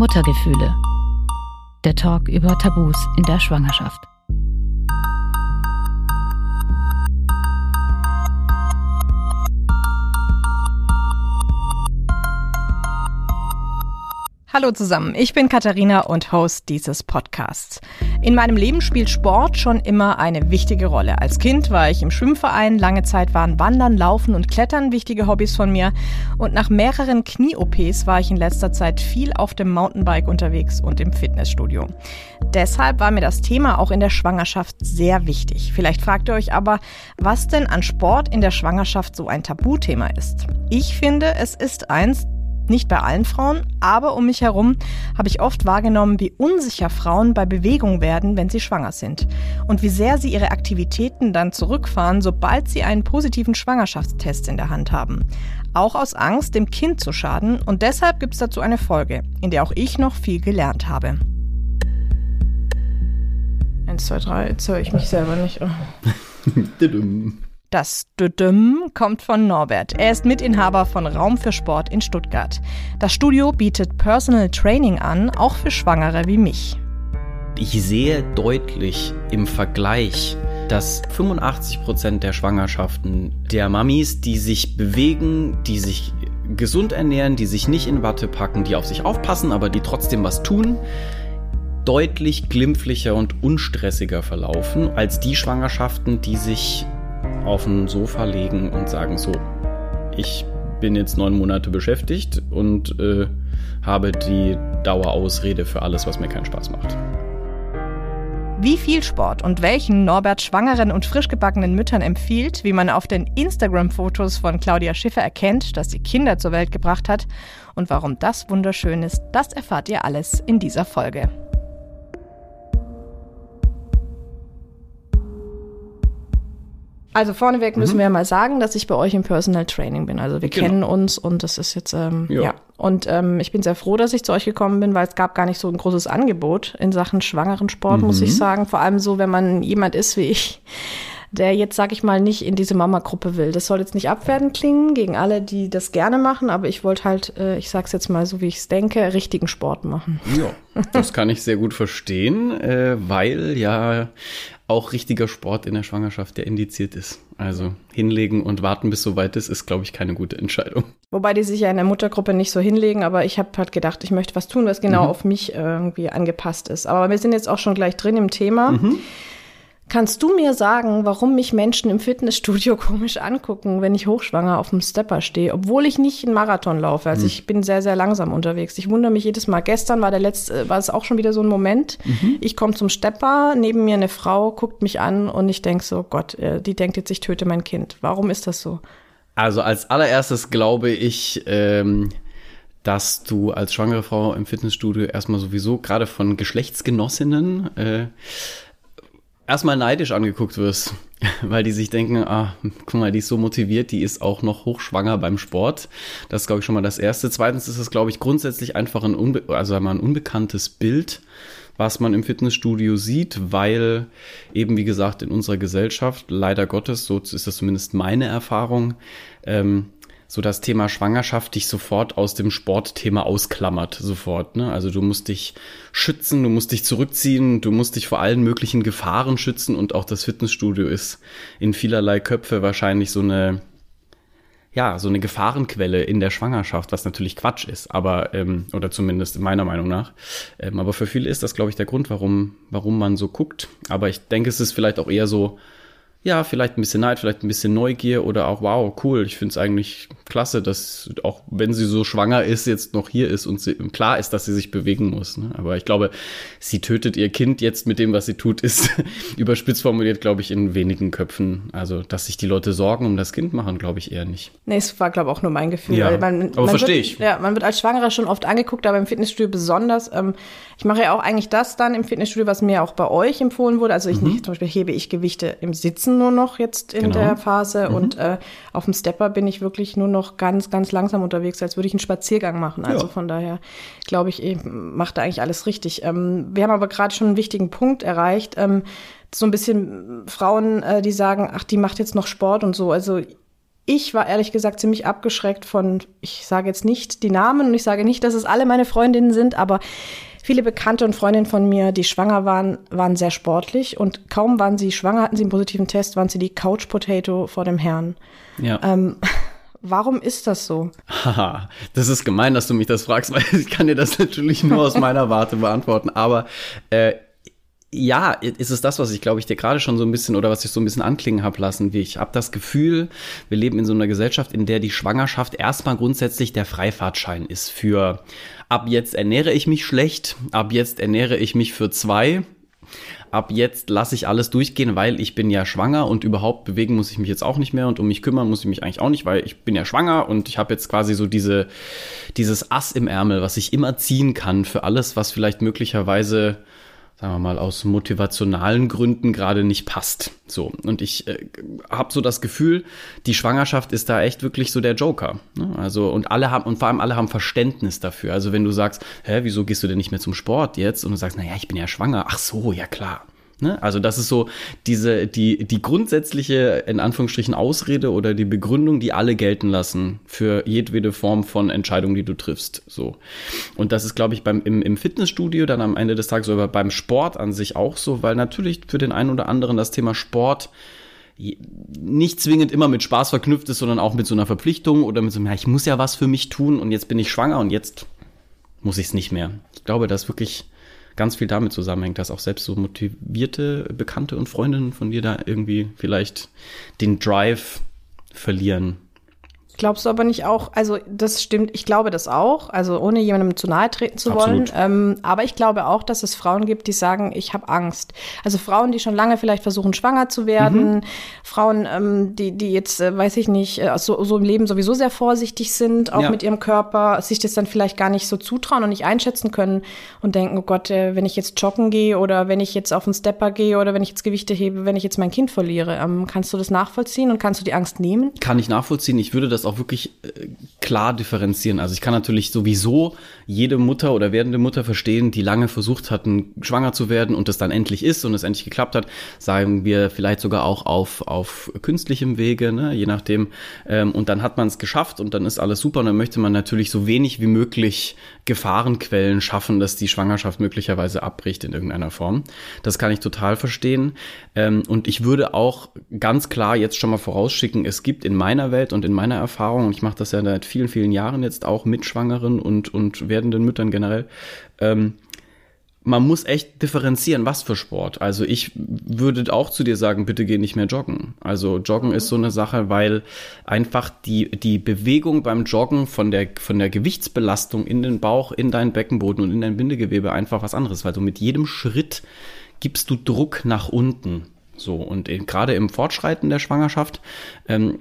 Muttergefühle. Der Talk über Tabus in der Schwangerschaft. Hallo zusammen, ich bin Katharina und Host dieses Podcasts. In meinem Leben spielt Sport schon immer eine wichtige Rolle. Als Kind war ich im Schwimmverein, lange Zeit waren Wandern, Laufen und Klettern wichtige Hobbys von mir und nach mehreren Knie-OPs war ich in letzter Zeit viel auf dem Mountainbike unterwegs und im Fitnessstudio. Deshalb war mir das Thema auch in der Schwangerschaft sehr wichtig. Vielleicht fragt ihr euch aber, was denn an Sport in der Schwangerschaft so ein Tabuthema ist. Ich finde, es ist eins, nicht bei allen Frauen, aber um mich herum habe ich oft wahrgenommen, wie unsicher Frauen bei Bewegung werden, wenn sie schwanger sind. Und wie sehr sie ihre Aktivitäten dann zurückfahren, sobald sie einen positiven Schwangerschaftstest in der Hand haben. Auch aus Angst, dem Kind zu schaden. Und deshalb gibt es dazu eine Folge, in der auch ich noch viel gelernt habe. Eins, zwei, drei, jetzt höre ich mich selber nicht. Oh. Das Düdüm kommt von Norbert. Er ist Mitinhaber von Raum für Sport in Stuttgart. Das Studio bietet Personal Training an, auch für Schwangere wie mich. Ich sehe deutlich im Vergleich, dass 85 Prozent der Schwangerschaften der Mamis, die sich bewegen, die sich gesund ernähren, die sich nicht in Watte packen, die auf sich aufpassen, aber die trotzdem was tun, deutlich glimpflicher und unstressiger verlaufen als die Schwangerschaften, die sich auf ein Sofa legen und sagen, so, ich bin jetzt neun Monate beschäftigt und äh, habe die Dauerausrede für alles, was mir keinen Spaß macht. Wie viel Sport und welchen Norbert schwangeren und frisch gebackenen Müttern empfiehlt, wie man auf den Instagram-Fotos von Claudia Schiffer erkennt, dass sie Kinder zur Welt gebracht hat und warum das wunderschön ist, das erfahrt ihr alles in dieser Folge. Also vorneweg müssen mhm. wir ja mal sagen, dass ich bei euch im Personal Training bin. Also wir genau. kennen uns und das ist jetzt ähm, ja. ja. Und ähm, ich bin sehr froh, dass ich zu euch gekommen bin, weil es gab gar nicht so ein großes Angebot in Sachen schwangeren Sport, mhm. muss ich mhm. sagen. Vor allem so, wenn man jemand ist wie ich, der jetzt, sag ich mal, nicht in diese Mama-Gruppe will. Das soll jetzt nicht abwertend klingen gegen alle, die das gerne machen, aber ich wollte halt, äh, ich sag's jetzt mal so, wie ich es denke, richtigen Sport machen. Ja, das kann ich sehr gut verstehen, äh, weil ja auch richtiger Sport in der Schwangerschaft, der indiziert ist. Also hinlegen und warten, bis soweit ist, ist, glaube ich, keine gute Entscheidung. Wobei die sich ja in der Muttergruppe nicht so hinlegen, aber ich habe halt gedacht, ich möchte was tun, was genau mhm. auf mich irgendwie angepasst ist. Aber wir sind jetzt auch schon gleich drin im Thema. Mhm. Kannst du mir sagen, warum mich Menschen im Fitnessstudio komisch angucken, wenn ich hochschwanger auf dem Stepper stehe, obwohl ich nicht einen Marathon laufe? Also mhm. ich bin sehr, sehr langsam unterwegs. Ich wundere mich jedes Mal. Gestern war der letzte, war es auch schon wieder so ein Moment. Mhm. Ich komme zum Stepper, neben mir eine Frau guckt mich an und ich denke so, Gott, äh, die denkt jetzt, ich töte mein Kind. Warum ist das so? Also als allererstes glaube ich, ähm, dass du als schwangere Frau im Fitnessstudio erstmal sowieso gerade von Geschlechtsgenossinnen äh, erstmal neidisch angeguckt wirst, weil die sich denken, ah, guck mal, die ist so motiviert, die ist auch noch hochschwanger beim Sport. Das ist, glaube ich, schon mal das Erste. Zweitens ist es, glaube ich, grundsätzlich einfach ein, unbe also ein unbekanntes Bild, was man im Fitnessstudio sieht, weil eben, wie gesagt, in unserer Gesellschaft, leider Gottes, so ist das zumindest meine Erfahrung, ähm, so das Thema Schwangerschaft dich sofort aus dem Sportthema ausklammert, sofort. Ne? Also du musst dich schützen, du musst dich zurückziehen, du musst dich vor allen möglichen Gefahren schützen und auch das Fitnessstudio ist in vielerlei Köpfe wahrscheinlich so eine, ja, so eine Gefahrenquelle in der Schwangerschaft, was natürlich Quatsch ist, aber, ähm, oder zumindest meiner Meinung nach. Ähm, aber für viele ist das, glaube ich, der Grund, warum, warum man so guckt. Aber ich denke, es ist vielleicht auch eher so, ja, vielleicht ein bisschen Neid, vielleicht ein bisschen Neugier oder auch, wow, cool, ich finde es eigentlich klasse, dass auch wenn sie so schwanger ist, jetzt noch hier ist und sie, klar ist, dass sie sich bewegen muss. Ne? Aber ich glaube, sie tötet ihr Kind jetzt mit dem, was sie tut, ist überspitzt formuliert, glaube ich, in wenigen Köpfen. Also, dass sich die Leute Sorgen um das Kind machen, glaube ich eher nicht. Nee, es war, glaube ich, auch nur mein Gefühl. Ja, man, aber verstehe ich. Ja, man wird als Schwangerer schon oft angeguckt, aber im Fitnessstudio besonders. Ähm, ich mache ja auch eigentlich das dann im Fitnessstudio, was mir auch bei euch empfohlen wurde. Also ich mhm. zum Beispiel hebe ich Gewichte im Sitzen sitzen nur noch jetzt in genau. der Phase mhm. und äh, auf dem Stepper bin ich wirklich nur noch ganz, ganz langsam unterwegs, als würde ich einen Spaziergang machen. Also ja. von daher glaube ich, macht da eigentlich alles richtig. Ähm, wir haben aber gerade schon einen wichtigen Punkt erreicht. Ähm, so ein bisschen Frauen, äh, die sagen, ach, die macht jetzt noch Sport und so. Also ich war ehrlich gesagt ziemlich abgeschreckt von, ich sage jetzt nicht die Namen und ich sage nicht, dass es alle meine Freundinnen sind, aber viele Bekannte und Freundinnen von mir, die schwanger waren, waren sehr sportlich und kaum waren sie schwanger, hatten sie einen positiven Test, waren sie die Couch Potato vor dem Herrn. Ja. Ähm, Warum ist das so? Haha, das ist gemein, dass du mich das fragst, weil ich kann dir das natürlich nur aus meiner Warte beantworten. Aber äh, ja, ist es das, was ich glaube ich dir gerade schon so ein bisschen oder was ich so ein bisschen anklingen habe lassen, wie ich habe das Gefühl, wir leben in so einer Gesellschaft, in der die Schwangerschaft erstmal grundsätzlich der Freifahrtschein ist für ab jetzt ernähre ich mich schlecht, ab jetzt ernähre ich mich für zwei, ab jetzt lasse ich alles durchgehen, weil ich bin ja schwanger und überhaupt bewegen muss ich mich jetzt auch nicht mehr und um mich kümmern muss ich mich eigentlich auch nicht, weil ich bin ja schwanger und ich habe jetzt quasi so diese dieses Ass im Ärmel, was ich immer ziehen kann für alles, was vielleicht möglicherweise sagen wir mal, aus motivationalen Gründen gerade nicht passt. So. Und ich äh, habe so das Gefühl, die Schwangerschaft ist da echt wirklich so der Joker. Ne? Also, und alle haben, und vor allem alle haben Verständnis dafür. Also, wenn du sagst, hä, wieso gehst du denn nicht mehr zum Sport jetzt? Und du sagst, naja, ich bin ja schwanger. Ach so, ja klar. Ne? Also das ist so diese, die, die grundsätzliche, in Anführungsstrichen, Ausrede oder die Begründung, die alle gelten lassen für jedwede Form von Entscheidung, die du triffst. So. Und das ist, glaube ich, beim, im, im Fitnessstudio dann am Ende des Tages oder beim Sport an sich auch so, weil natürlich für den einen oder anderen das Thema Sport nicht zwingend immer mit Spaß verknüpft ist, sondern auch mit so einer Verpflichtung oder mit so einem, ja, ich muss ja was für mich tun und jetzt bin ich schwanger und jetzt muss ich es nicht mehr. Ich glaube, das wirklich ganz viel damit zusammenhängt, dass auch selbst so motivierte Bekannte und Freundinnen von dir da irgendwie vielleicht den Drive verlieren Glaubst du aber nicht auch, also das stimmt, ich glaube das auch, also ohne jemandem zu nahe treten zu wollen. Ähm, aber ich glaube auch, dass es Frauen gibt, die sagen, ich habe Angst. Also Frauen, die schon lange vielleicht versuchen, schwanger zu werden, mhm. Frauen, ähm, die, die jetzt, äh, weiß ich nicht, äh, so, so im Leben sowieso sehr vorsichtig sind, auch ja. mit ihrem Körper, sich das dann vielleicht gar nicht so zutrauen und nicht einschätzen können und denken, oh Gott, äh, wenn ich jetzt joggen gehe oder wenn ich jetzt auf einen Stepper gehe oder wenn ich jetzt Gewichte hebe, wenn ich jetzt mein Kind verliere. Ähm, kannst du das nachvollziehen und kannst du die Angst nehmen? Kann ich nachvollziehen. Ich würde das auch auch wirklich äh, klar differenzieren. Also ich kann natürlich sowieso jede Mutter oder werdende Mutter verstehen, die lange versucht hatten, schwanger zu werden und es dann endlich ist und es endlich geklappt hat. Sagen wir vielleicht sogar auch auf, auf künstlichem Wege, ne? je nachdem. Ähm, und dann hat man es geschafft und dann ist alles super und dann möchte man natürlich so wenig wie möglich Gefahrenquellen schaffen, dass die Schwangerschaft möglicherweise abbricht in irgendeiner Form. Das kann ich total verstehen. Ähm, und ich würde auch ganz klar jetzt schon mal vorausschicken, es gibt in meiner Welt und in meiner Erfahrung, und ich mache das ja seit vielen, vielen Jahren jetzt auch mit Schwangeren und, und werdenden Müttern generell, ähm, man muss echt differenzieren, was für Sport. Also ich würde auch zu dir sagen, bitte geh nicht mehr joggen. Also Joggen ist so eine Sache, weil einfach die, die Bewegung beim Joggen von der, von der Gewichtsbelastung in den Bauch, in deinen Beckenboden und in dein Bindegewebe einfach was anderes, weil du mit jedem Schritt gibst du Druck nach unten. So, und gerade im Fortschreiten der Schwangerschaft ähm,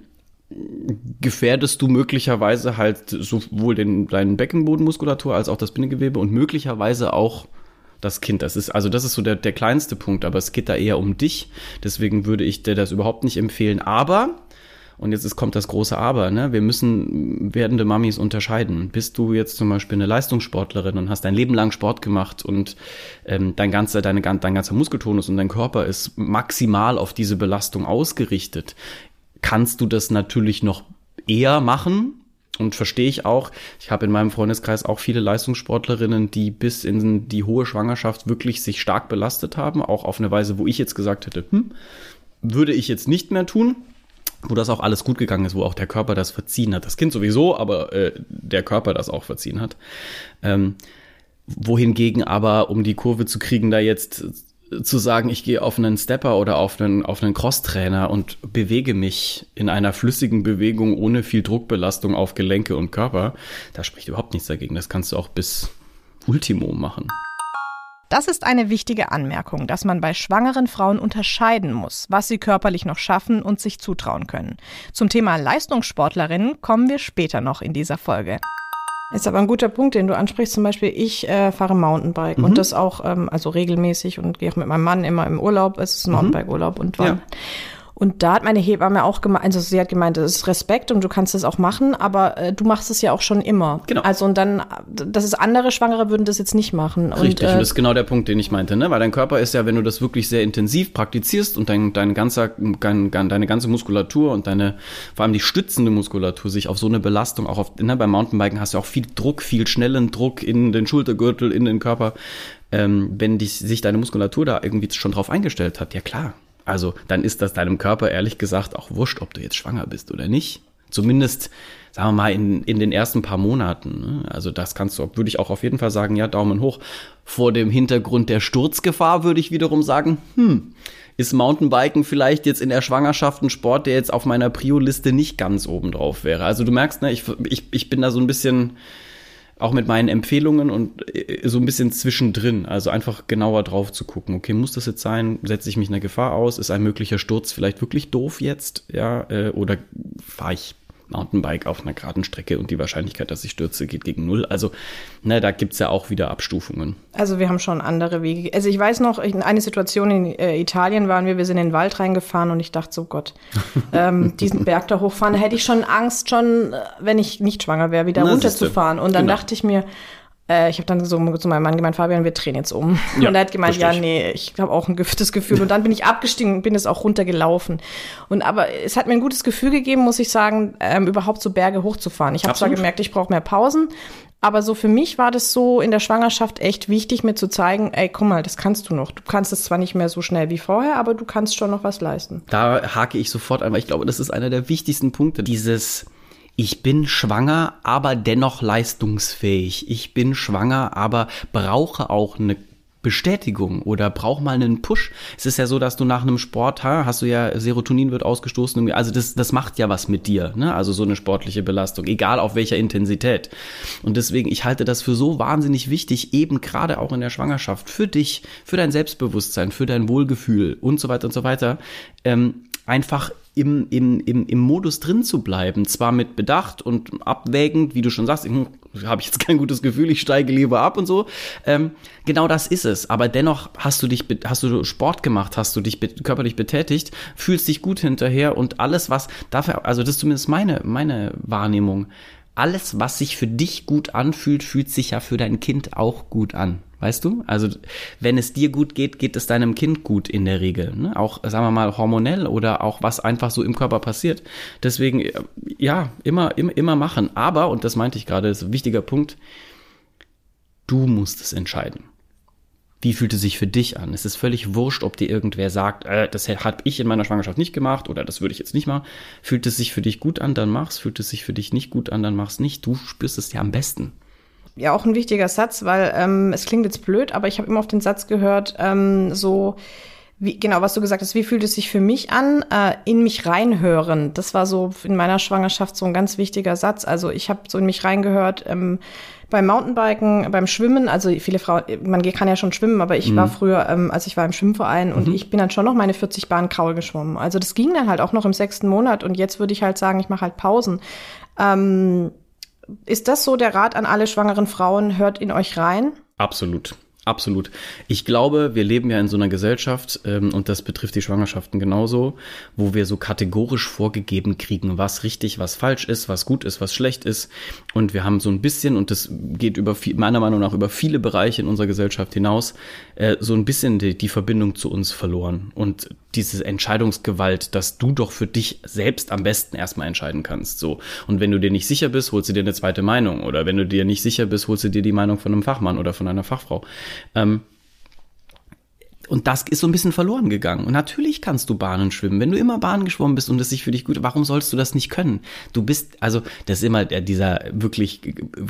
gefährdest du möglicherweise halt sowohl den, deinen Beckenbodenmuskulatur als auch das Bindegewebe und möglicherweise auch das Kind. Das ist, also das ist so der, der kleinste Punkt, aber es geht da eher um dich. Deswegen würde ich dir das überhaupt nicht empfehlen. Aber, und jetzt ist, kommt das große Aber, ne? Wir müssen werdende Mamis unterscheiden. Bist du jetzt zum Beispiel eine Leistungssportlerin und hast dein Leben lang Sport gemacht und ähm, dein ganzer, deine, dein ganzer Muskeltonus und dein Körper ist maximal auf diese Belastung ausgerichtet, kannst du das natürlich noch eher machen, und verstehe ich auch. Ich habe in meinem Freundeskreis auch viele Leistungssportlerinnen, die bis in die hohe Schwangerschaft wirklich sich stark belastet haben, auch auf eine Weise, wo ich jetzt gesagt hätte, hm, würde ich jetzt nicht mehr tun, wo das auch alles gut gegangen ist, wo auch der Körper das verziehen hat. Das Kind sowieso, aber äh, der Körper das auch verziehen hat. Ähm, wohingegen aber, um die Kurve zu kriegen, da jetzt zu sagen, ich gehe auf einen Stepper oder auf einen, auf einen Crosstrainer und bewege mich in einer flüssigen Bewegung ohne viel Druckbelastung auf Gelenke und Körper, da spricht überhaupt nichts dagegen. Das kannst du auch bis Ultimo machen. Das ist eine wichtige Anmerkung, dass man bei schwangeren Frauen unterscheiden muss, was sie körperlich noch schaffen und sich zutrauen können. Zum Thema Leistungssportlerinnen kommen wir später noch in dieser Folge. Ist aber ein guter Punkt, den du ansprichst. Zum Beispiel, ich äh, fahre Mountainbike mhm. und das auch, ähm, also regelmäßig und gehe auch mit meinem Mann immer im Urlaub. Es ist ein mhm. Mountainbike-Urlaub und wann. Ja. Und da hat meine Hebamme auch gemeint, also sie hat gemeint, das ist Respekt und du kannst das auch machen, aber äh, du machst es ja auch schon immer. Genau. Also und dann, das ist andere Schwangere würden das jetzt nicht machen. Richtig, und, äh, und das ist genau der Punkt, den ich meinte, ne? Weil dein Körper ist ja, wenn du das wirklich sehr intensiv praktizierst und dein, dein ganzer, dein, deine ganze Muskulatur und deine, vor allem die stützende Muskulatur sich auf so eine Belastung, auch auf, ne, beim Mountainbiken hast du auch viel Druck, viel schnellen Druck in den Schultergürtel, in den Körper. Ähm, wenn dich, sich deine Muskulatur da irgendwie schon drauf eingestellt hat, ja klar, also dann ist das deinem Körper ehrlich gesagt auch wurscht, ob du jetzt schwanger bist oder nicht. Zumindest, sagen wir mal, in, in den ersten paar Monaten. Ne? Also das kannst du, würde ich auch auf jeden Fall sagen, ja, Daumen hoch. Vor dem Hintergrund der Sturzgefahr würde ich wiederum sagen, hm, ist Mountainbiken vielleicht jetzt in der Schwangerschaft ein Sport, der jetzt auf meiner Prio-Liste nicht ganz oben drauf wäre. Also du merkst, ne, ich, ich, ich bin da so ein bisschen auch mit meinen Empfehlungen und äh, so ein bisschen zwischendrin. Also einfach genauer drauf zu gucken. Okay, muss das jetzt sein? Setze ich mich einer Gefahr aus? Ist ein möglicher Sturz vielleicht wirklich doof jetzt? Ja, äh, oder fahre ich Mountainbike auf einer geraden Strecke und die Wahrscheinlichkeit, dass ich stürze, geht gegen null. Also, ne, da gibt's ja auch wieder Abstufungen. Also wir haben schon andere Wege. Also ich weiß noch, in eine Situation in äh, Italien waren wir, wir sind in den Wald reingefahren und ich dachte so, Gott, ähm, diesen Berg da hochfahren, da hätte ich schon Angst, schon, äh, wenn ich nicht schwanger wäre, wieder Na, runterzufahren. Und dann Genau. dachte ich mir, äh, ich habe dann so zu meinem Mann gemeint, Fabian, wir drehen jetzt um. Ja, und er hat gemeint, ja, nee, ich habe auch ein gutes Gefühl. Und dann bin ich abgestiegen und bin es auch runtergelaufen. Und aber es hat mir ein gutes Gefühl gegeben, muss ich sagen, ähm, überhaupt so Berge hochzufahren. Ich habe zwar gemerkt, ich brauche mehr Pausen, aber so für mich war das so in der Schwangerschaft echt wichtig, mir zu zeigen, ey, guck mal, das kannst du noch. Du kannst es zwar nicht mehr so schnell wie vorher, aber du kannst schon noch was leisten. Da hake ich sofort ein, weil ich glaube, das ist einer der wichtigsten Punkte. Dieses, ich bin schwanger, aber dennoch leistungsfähig. Ich bin schwanger, aber brauche auch eine Bestätigung oder brauch mal einen Push. Es ist ja so, dass du nach einem Sport, ha, hast du ja, Serotonin wird ausgestoßen, also das, das macht ja was mit dir, ne? also so eine sportliche Belastung, egal auf welcher Intensität. Und deswegen, ich halte das für so wahnsinnig wichtig, eben gerade auch in der Schwangerschaft, für dich, für dein Selbstbewusstsein, für dein Wohlgefühl und so weiter und so weiter, ähm, einfach im, im, im, im Modus drin zu bleiben. Zwar mit Bedacht und abwägend, wie du schon sagst, habe ich jetzt kein gutes Gefühl, ich steige lieber ab und so. Ähm, genau das ist es. Aber dennoch hast du dich, hast du Sport gemacht, hast du dich be körperlich betätigt, fühlst dich gut hinterher und alles, was dafür, also das ist zumindest meine, meine Wahrnehmung. Alles, was sich für dich gut anfühlt, fühlt sich ja für dein Kind auch gut an. Weißt du? Also, wenn es dir gut geht, geht es deinem Kind gut in der Regel. Ne? Auch, sagen wir mal, hormonell oder auch was einfach so im Körper passiert. Deswegen, äh, ja, immer, immer, immer machen. Aber, und das meinte ich gerade, ist ein wichtiger Punkt, du musst es entscheiden. Wie fühlt es sich für dich an? Es ist völlig wurscht, ob dir irgendwer sagt, äh, das habe ich in meiner Schwangerschaft nicht gemacht oder das würde ich jetzt nicht machen. Fühlt es sich für dich gut an, dann mach's. Fühlt es sich für dich nicht gut an, dann mach's nicht. Du spürst es ja am besten. Ja, auch ein wichtiger Satz, weil ähm, es klingt jetzt blöd, aber ich habe immer auf den Satz gehört, ähm, so wie, genau, was du gesagt hast, wie fühlt es sich für mich an, äh, in mich reinhören. Das war so in meiner Schwangerschaft so ein ganz wichtiger Satz. Also ich habe so in mich reingehört ähm, beim Mountainbiken, beim Schwimmen. Also viele Frauen, man kann ja schon schwimmen, aber ich war früher, ähm, als ich war im Schwimmverein und ich bin dann schon noch meine 40 Bahnen Kraul geschwommen. Also das ging dann halt auch noch im sechsten Monat und jetzt würde ich halt sagen, ich mache halt Pausen. Ähm, ist das so der Rat an alle schwangeren Frauen? Hört in euch rein. Absolut. Absolut. Ich glaube, wir leben ja in so einer Gesellschaft, ähm, und das betrifft die Schwangerschaften genauso, wo wir so kategorisch vorgegeben kriegen, was richtig, was falsch ist, was gut ist, was schlecht ist. Und wir haben so ein bisschen, und das geht über viel, meiner Meinung nach über viele Bereiche in unserer Gesellschaft hinaus, äh, so ein bisschen die, die Verbindung zu uns verloren. Und diese Entscheidungsgewalt, dass du doch für dich selbst am besten erstmal entscheiden kannst. So. Und wenn du dir nicht sicher bist, holst du dir eine zweite Meinung. Oder wenn du dir nicht sicher bist, holst du dir die Meinung von einem Fachmann oder von einer Fachfrau. Ähm, und das ist so ein bisschen verloren gegangen. Und natürlich kannst du Bahnen schwimmen. Wenn du immer Bahnen geschwommen bist und es sich für dich gut, warum sollst du das nicht können? Du bist, also, das ist immer dieser wirklich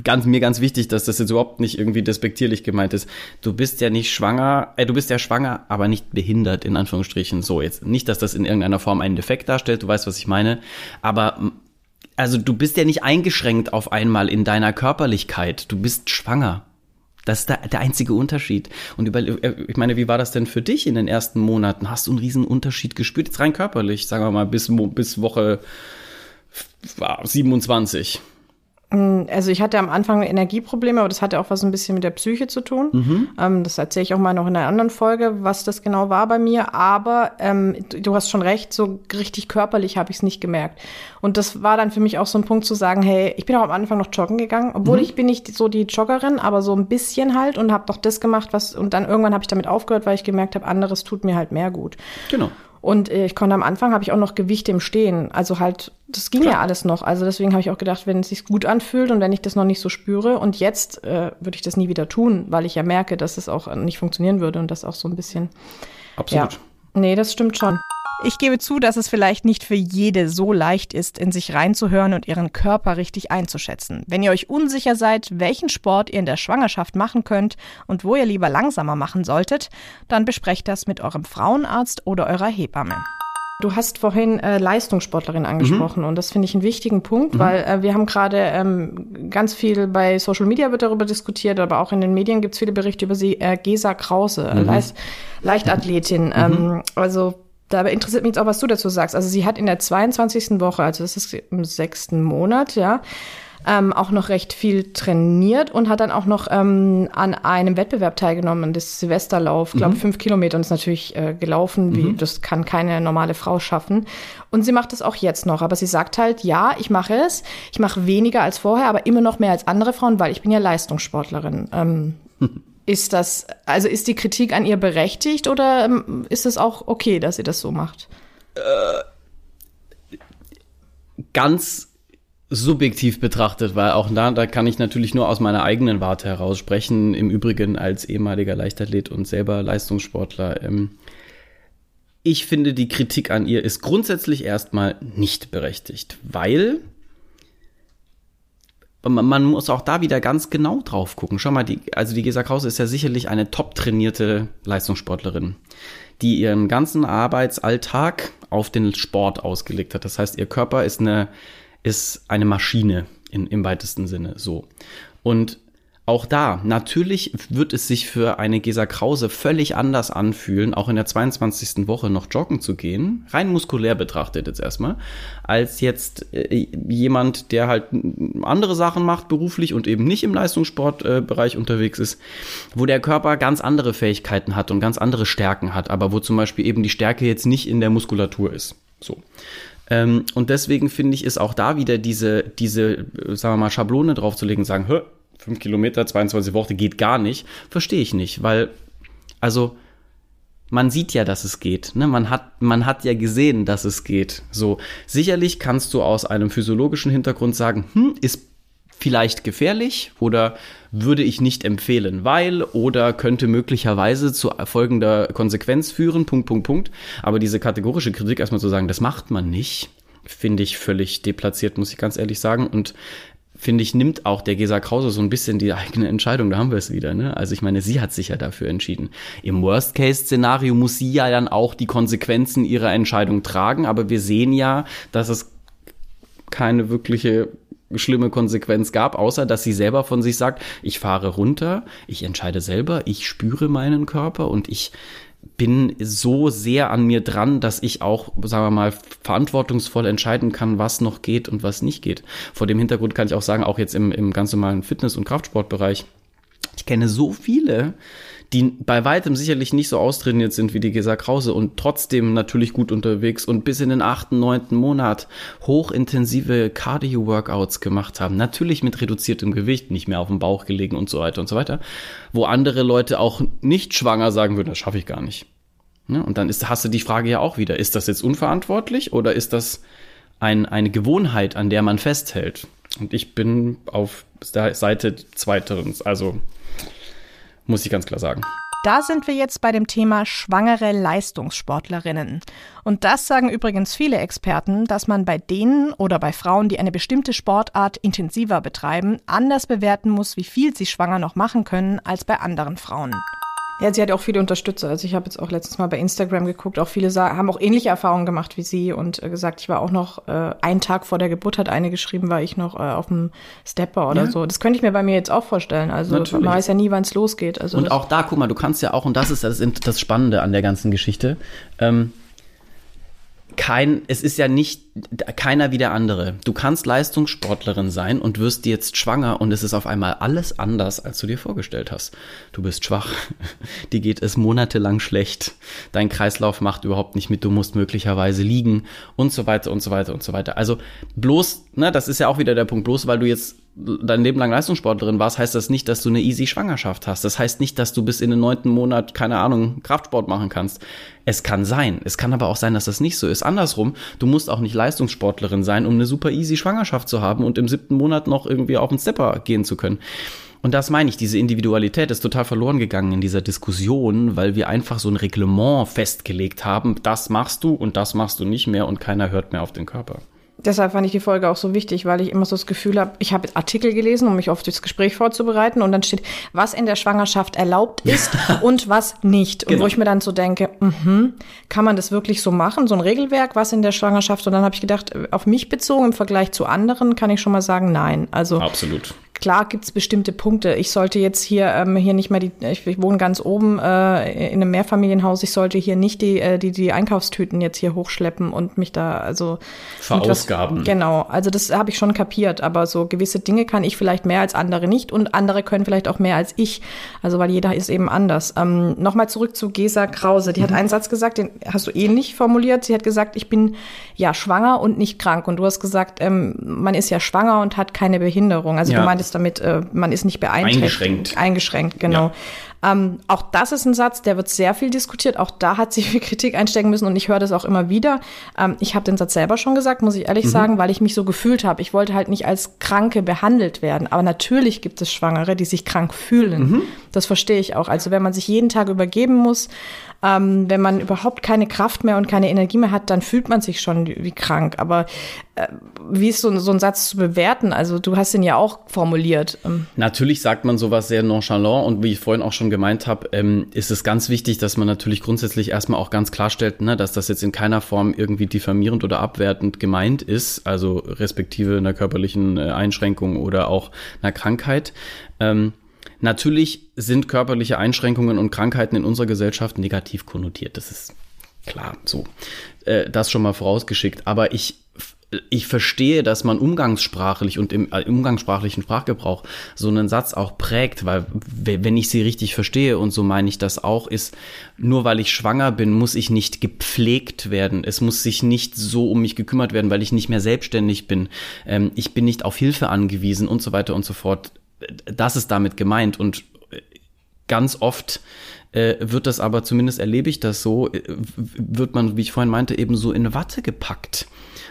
ganz, mir ganz wichtig, dass das jetzt überhaupt nicht irgendwie despektierlich gemeint ist. Du bist ja nicht schwanger, äh, du bist ja schwanger, aber nicht behindert, in Anführungsstrichen. So, jetzt nicht, dass das in irgendeiner Form einen Defekt darstellt, du weißt, was ich meine. Aber, also, du bist ja nicht eingeschränkt auf einmal in deiner Körperlichkeit. Du bist schwanger. Das ist der, der einzige Unterschied. Und über, ich meine, wie war das denn für dich in den ersten Monaten? Hast du einen riesen Unterschied gespürt? Jetzt rein körperlich, sagen wir mal, bis, bis Woche 27. Mm, also ich hatte am Anfang Energieprobleme, aber das hatte auch was ein bisschen mit der Psyche zu tun. Mhm. Ähm, das erzähle ich auch mal noch in einer anderen Folge, was das genau war bei mir. Aber ähm, du hast schon recht, so richtig körperlich habe ich es nicht gemerkt. Und das war dann für mich auch so ein Punkt zu sagen, hey, ich bin auch am Anfang noch joggen gegangen, obwohl mhm. ich bin nicht so die Joggerin, aber so ein bisschen halt und habe doch das gemacht, was und dann irgendwann habe ich damit aufgehört, weil ich gemerkt habe, anderes tut mir halt mehr gut. Genau. Und äh, ich konnte am Anfang habe ich auch noch Gewicht im Stehen. Also halt, das ging Klar. ja alles noch. Also deswegen habe ich auch gedacht, wenn es sich gut anfühlt und wenn ich das noch nicht so spüre und jetzt äh, würde ich das nie wieder tun, weil ich ja merke, dass es auch nicht funktionieren würde und das auch so ein bisschen. Absolut. Ja. Nee, das stimmt schon. Ich gebe zu, dass es vielleicht nicht für jede so leicht ist, in sich reinzuhören und ihren Körper richtig einzuschätzen. Wenn ihr euch unsicher seid, welchen Sport ihr in der Schwangerschaft machen könnt und wo ihr lieber langsamer machen solltet, dann besprecht das mit eurem Frauenarzt oder eurer Hebamme. Du hast vorhin äh, Leistungssportlerin angesprochen mhm. und das finde ich einen wichtigen Punkt, mhm. weil äh, wir haben gerade ähm, ganz viel bei Social Media wird darüber diskutiert, aber auch in den Medien gibt es viele Berichte über sie. Äh, Gesa Krause, mhm. Leichtathletin. Mhm. Ähm, also Dabei interessiert mich jetzt auch, was du dazu sagst. Also sie hat in der 22. Woche, also das ist im sechsten Monat, ja, ähm, auch noch recht viel trainiert und hat dann auch noch ähm, an einem Wettbewerb teilgenommen, das Silvesterlauf, glaube mhm. fünf Kilometer und ist natürlich äh, gelaufen, wie mhm. das kann keine normale Frau schaffen. Und sie macht es auch jetzt noch, aber sie sagt halt, ja, ich mache es, ich mache weniger als vorher, aber immer noch mehr als andere Frauen, weil ich bin ja Leistungssportlerin. Ähm, Ist das, also ist die Kritik an ihr berechtigt oder ähm, ist es auch okay, dass sie das so macht? Äh, ganz subjektiv betrachtet, weil auch da, da kann ich natürlich nur aus meiner eigenen Warte heraus sprechen. Im Übrigen als ehemaliger Leichtathlet und selber Leistungssportler. Ähm, ich finde, die Kritik an ihr ist grundsätzlich erstmal nicht berechtigt, weil man muss auch da wieder ganz genau drauf gucken. Schau mal, die, also die Gesa Krause ist ja sicherlich eine top trainierte Leistungssportlerin, die ihren ganzen Arbeitsalltag auf den Sport ausgelegt hat. Das heißt, ihr Körper ist eine, ist eine Maschine in, im weitesten Sinne, so. Und auch da, natürlich wird es sich für eine Gesa Krause völlig anders anfühlen, auch in der 22. Woche noch joggen zu gehen, rein muskulär betrachtet jetzt erstmal, als jetzt äh, jemand, der halt andere Sachen macht beruflich und eben nicht im Leistungssportbereich äh, unterwegs ist, wo der Körper ganz andere Fähigkeiten hat und ganz andere Stärken hat, aber wo zum Beispiel eben die Stärke jetzt nicht in der Muskulatur ist. So. Ähm, und deswegen finde ich, ist auch da wieder diese, diese, äh, sagen wir mal, Schablone draufzulegen, sagen, 5 Kilometer, 22 Worte geht gar nicht, verstehe ich nicht, weil, also, man sieht ja, dass es geht. Ne? Man, hat, man hat ja gesehen, dass es geht. So, sicherlich kannst du aus einem physiologischen Hintergrund sagen, hm, ist vielleicht gefährlich oder würde ich nicht empfehlen, weil oder könnte möglicherweise zu folgender Konsequenz führen, Punkt, Punkt, Punkt. Aber diese kategorische Kritik erstmal zu sagen, das macht man nicht, finde ich völlig deplatziert, muss ich ganz ehrlich sagen. Und finde ich, nimmt auch der Gesa Krause so ein bisschen die eigene Entscheidung. Da haben wir es wieder. Ne? Also ich meine, sie hat sich ja dafür entschieden. Im Worst-Case-Szenario muss sie ja dann auch die Konsequenzen ihrer Entscheidung tragen. Aber wir sehen ja, dass es keine wirkliche schlimme Konsequenz gab, außer dass sie selber von sich sagt, ich fahre runter, ich entscheide selber, ich spüre meinen Körper und ich bin so sehr an mir dran, dass ich auch, sagen wir mal, verantwortungsvoll entscheiden kann, was noch geht und was nicht geht. Vor dem Hintergrund kann ich auch sagen, auch jetzt im, im ganz normalen Fitness- und Kraftsportbereich, ich kenne so viele, die bei weitem sicherlich nicht so austrainiert sind wie die Gesa Krause und trotzdem natürlich gut unterwegs und bis in den achten, neunten Monat hochintensive Cardio-Workouts gemacht haben. Natürlich mit reduziertem Gewicht, nicht mehr auf dem Bauch gelegen und so weiter und so weiter. Wo andere Leute auch nicht schwanger sagen würden, das schaffe ich gar nicht. Ne? Und dann ist, hast du die Frage ja auch wieder, ist das jetzt unverantwortlich oder ist das ein, eine Gewohnheit, an der man festhält? Und ich bin auf der Seite zweiterens, also muss ich ganz klar sagen. Da sind wir jetzt bei dem Thema schwangere Leistungssportlerinnen. Und das sagen übrigens viele Experten, dass man bei denen oder bei Frauen, die eine bestimmte Sportart intensiver betreiben, anders bewerten muss, wie viel sie schwanger noch machen können, als bei anderen Frauen. Ja, sie hat auch viele Unterstützer. Also ich habe jetzt auch letztes Mal bei Instagram geguckt, auch viele haben auch ähnliche Erfahrungen gemacht wie sie und äh, gesagt, ich war auch noch äh, einen Tag vor der Geburt hat eine geschrieben, war ich noch äh, auf dem Stepper oder ja. so. Das könnte ich mir bei mir jetzt auch vorstellen. Also Natürlich. man weiß ja nie, wann es losgeht. Also und auch da, guck mal, du kannst ja auch, und das ist das, das Spannende an der ganzen Geschichte, ähm, kein, es ist ja nicht keiner wie der andere. Du kannst Leistungssportlerin sein und wirst jetzt schwanger und es ist auf einmal alles anders, als du dir vorgestellt hast. Du bist schwach, dir geht es monatelang schlecht, dein Kreislauf macht überhaupt nicht mit, du musst möglicherweise liegen und so weiter und so weiter und so weiter. Also bloß, ne, das ist ja auch wieder der Punkt, bloß weil du jetzt dein Leben lang Leistungssportlerin warst, heißt das nicht, dass du eine easy Schwangerschaft hast. Das heißt nicht, dass du bis in den neunten Monat, keine Ahnung, Kraftsport machen kannst. Es kann sein. Es kann aber auch sein, dass das nicht so ist. Andersrum, du musst auch nicht Leistungssportlerin sein, um eine super easy Schwangerschaft zu haben und im siebten Monat noch irgendwie auf den Stepper gehen zu können. Und das meine ich, diese Individualität ist total verloren gegangen in dieser Diskussion, weil wir einfach so ein Reglement festgelegt haben, das machst du und das machst du nicht mehr und keiner hört mehr auf den Körper deshalb fand ich die Folge auch so wichtig, weil ich immer so das Gefühl habe, ich habe Artikel gelesen, um mich auf das Gespräch vorzubereiten und dann steht, was in der Schwangerschaft erlaubt ist und was nicht. Und genau. wo ich mir dann so denke, mh, kann man das wirklich so machen, so ein Regelwerk, was in der Schwangerschaft? Und dann habe ich gedacht, auf mich bezogen im Vergleich zu anderen kann ich schon mal sagen, nein. Also absolut. Klar gibt es bestimmte Punkte. Ich sollte jetzt hier ähm, hier nicht mehr die. Ich, ich wohne ganz oben äh, in einem Mehrfamilienhaus. Ich sollte hier nicht die äh, die die Einkaufstüten jetzt hier hochschleppen und mich da also verausgaben. Was, genau. Also das habe ich schon kapiert. Aber so gewisse Dinge kann ich vielleicht mehr als andere nicht und andere können vielleicht auch mehr als ich. Also weil jeder ist eben anders. Ähm, Nochmal zurück zu Gesa Krause. Die mhm. hat einen Satz gesagt, den hast du ähnlich formuliert. Sie hat gesagt, ich bin ja schwanger und nicht krank. Und du hast gesagt, ähm, man ist ja schwanger und hat keine Behinderung. Also ja. du meintest damit, äh, man ist nicht beeinträchtigt. Eingeschränkt. Eingeschränkt, genau. Ja. Ähm, auch das ist ein Satz, der wird sehr viel diskutiert. Auch da hat sie viel Kritik einstecken müssen und ich höre das auch immer wieder. Ähm, ich habe den Satz selber schon gesagt, muss ich ehrlich mhm. sagen, weil ich mich so gefühlt habe. Ich wollte halt nicht als Kranke behandelt werden. Aber natürlich gibt es Schwangere, die sich krank fühlen. Mhm. Das verstehe ich auch. Also wenn man sich jeden Tag übergeben muss, ähm, wenn man überhaupt keine Kraft mehr und keine Energie mehr hat, dann fühlt man sich schon wie krank. Aber wie ist so, so ein Satz zu bewerten? Also du hast den ja auch formuliert. Ähm. Natürlich sagt man sowas sehr nonchalant und wie ich vorhin auch schon gemeint habe, ähm, ist es ganz wichtig, dass man natürlich grundsätzlich erstmal auch ganz klarstellt, ne, dass das jetzt in keiner Form irgendwie diffamierend oder abwertend gemeint ist, also respektive einer körperlichen äh, Einschränkung oder auch einer Krankheit. Ähm, Natürlich sind körperliche Einschränkungen und Krankheiten in unserer Gesellschaft negativ konnotiert. Das ist klar so. Äh, das schon mal vorausgeschickt. Aber ich, ich verstehe, dass man umgangssprachlich und im, äh, im umgangssprachlichen Sprachgebrauch so einen Satz auch prägt, weil wenn ich sie richtig verstehe und so meine ich das auch, ist, nur weil ich schwanger bin, muss ich nicht gepflegt werden. Es muss sich nicht so um mich gekümmert werden, weil ich nicht mehr selbstständig bin. Ähm, ich bin nicht auf Hilfe angewiesen und so weiter und so fort das ist damit gemeint und ganz oft äh, wird das aber, zumindest erlebe ich das so, äh, wird man, wie ich vorhin meinte, eben so in Watte gepackt.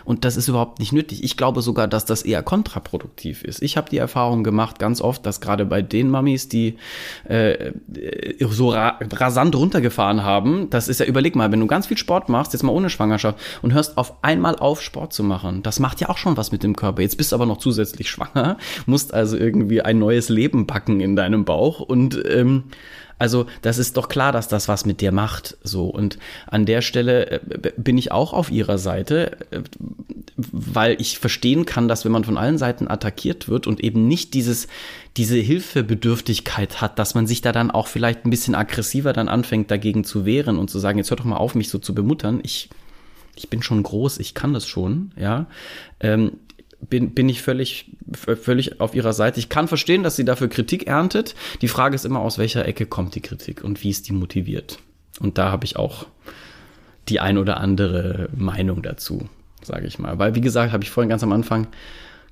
Und das ist überhaupt nicht nötig. Ich glaube sogar, dass das eher kontraproduktiv ist. Ich habe die Erfahrung gemacht, ganz oft, dass gerade bei den Mamis, die äh, so ra rasant runtergefahren haben, das ist ja, überleg mal, wenn du ganz viel Sport machst, jetzt mal ohne Schwangerschaft, und hörst auf einmal auf, Sport zu machen, das macht ja auch schon was mit dem Körper. Jetzt bist du aber noch zusätzlich schwanger, musst also irgendwie ein neues Leben backen in deinem Bauch und ähm, also das ist doch klar, dass das was mit dir macht. So und an der Stelle äh, bin ich auch auf ihrer Seite, äh, weil ich verstehen kann, dass wenn man von allen Seiten attackiert wird und eben nicht dieses diese Hilfebedürftigkeit hat, dass man sich da dann auch vielleicht ein bisschen aggressiver dann anfängt dagegen zu wehren und zu sagen, jetzt hör doch mal auf, mich so zu bemuttern. Ich ich bin schon groß, ich kann das schon, ja. Ähm, bin, bin ich völlig, völlig auf ihrer Seite. Ich kann verstehen, dass sie dafür Kritik erntet. Die Frage ist immer, aus welcher Ecke kommt die Kritik und wie ist die motiviert. Und da habe ich auch die ein oder andere Meinung dazu, sage ich mal. Weil, wie gesagt, habe ich vorhin ganz am Anfang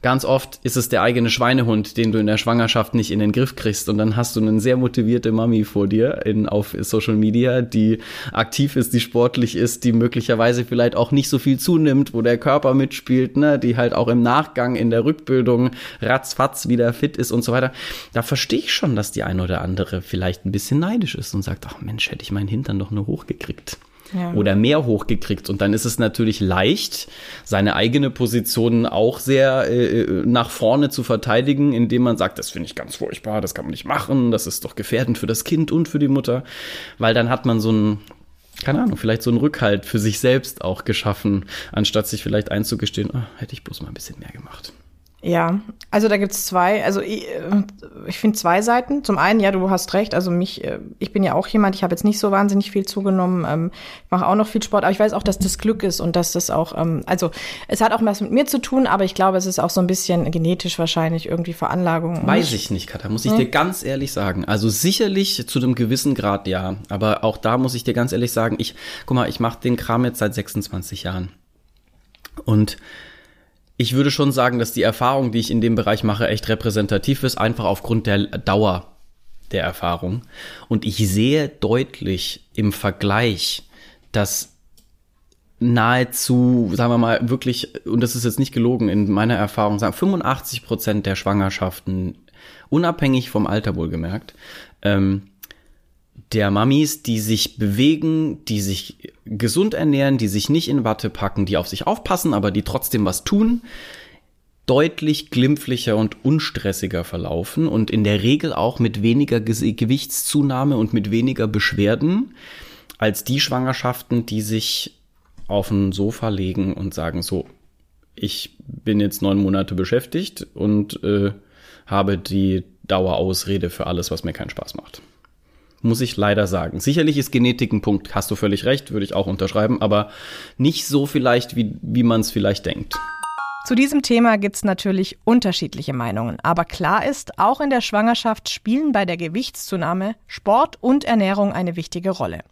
Ganz oft ist es der eigene Schweinehund, den du in der Schwangerschaft nicht in den Griff kriegst. Und dann hast du eine sehr motivierte Mami vor dir in, auf Social Media, die aktiv ist, die sportlich ist, die möglicherweise vielleicht auch nicht so viel zunimmt, wo der Körper mitspielt, ne, die halt auch im Nachgang in der Rückbildung ratzfatz wieder fit ist und so weiter. Da verstehe ich schon, dass die eine oder andere vielleicht ein bisschen neidisch ist und sagt, ach Mensch, hätte ich meinen Hintern doch nur hochgekriegt oder mehr hochgekriegt. Und dann ist es natürlich leicht, seine eigene Position auch sehr äh, nach vorne zu verteidigen, indem man sagt, das finde ich ganz furchtbar, das kann man nicht machen, das ist doch gefährdend für das Kind und für die Mutter. Weil dann hat man so ein, keine Ahnung, vielleicht so einen Rückhalt für sich selbst auch geschaffen, anstatt sich vielleicht einzugestehen, oh, hätte ich bloß mal ein bisschen mehr gemacht. Ja, also da gibt es zwei. Also ich, ich finde zwei Seiten. Zum einen, ja, du hast recht. Also mich, äh, ich bin ja auch jemand, ich habe jetzt nicht so wahnsinnig viel zugenommen. Ähm, ich mache auch noch viel Sport, aber ich weiß auch, dass das Glück ist und dass das auch, ähm, also es hat auch was mit mir zu tun, aber ich glaube, es ist auch so ein bisschen genetisch wahrscheinlich irgendwie Veranlagung. Weiß ich nicht, Katha, muss ich hm? dir ganz ehrlich sagen. Also sicherlich zu einem gewissen Grad ja, aber auch da muss ich dir ganz ehrlich sagen, ich, guck mal, ich mache den Kram jetzt seit 26 Jahren. Und ich würde schon sagen, dass die Erfahrung, die ich in dem Bereich mache, echt repräsentativ ist, einfach aufgrund der Dauer der Erfahrung. Und ich sehe deutlich im Vergleich, dass nahezu, sagen wir mal, wirklich, und das ist jetzt nicht gelogen, in meiner Erfahrung, sagen 85 Prozent der Schwangerschaften, unabhängig vom Alter wohlgemerkt, ähm, der Mamis, die sich bewegen, die sich gesund ernähren, die sich nicht in Watte packen, die auf sich aufpassen, aber die trotzdem was tun, deutlich glimpflicher und unstressiger verlaufen und in der Regel auch mit weniger Gewichtszunahme und mit weniger Beschwerden als die Schwangerschaften, die sich auf ein Sofa legen und sagen so, ich bin jetzt neun Monate beschäftigt und äh, habe die Dauerausrede für alles, was mir keinen Spaß macht muss ich leider sagen. Sicherlich ist Genetik ein Punkt, hast du völlig recht, würde ich auch unterschreiben, aber nicht so vielleicht, wie, wie man es vielleicht denkt. Zu diesem Thema gibt es natürlich unterschiedliche Meinungen, aber klar ist, auch in der Schwangerschaft spielen bei der Gewichtszunahme Sport und Ernährung eine wichtige Rolle.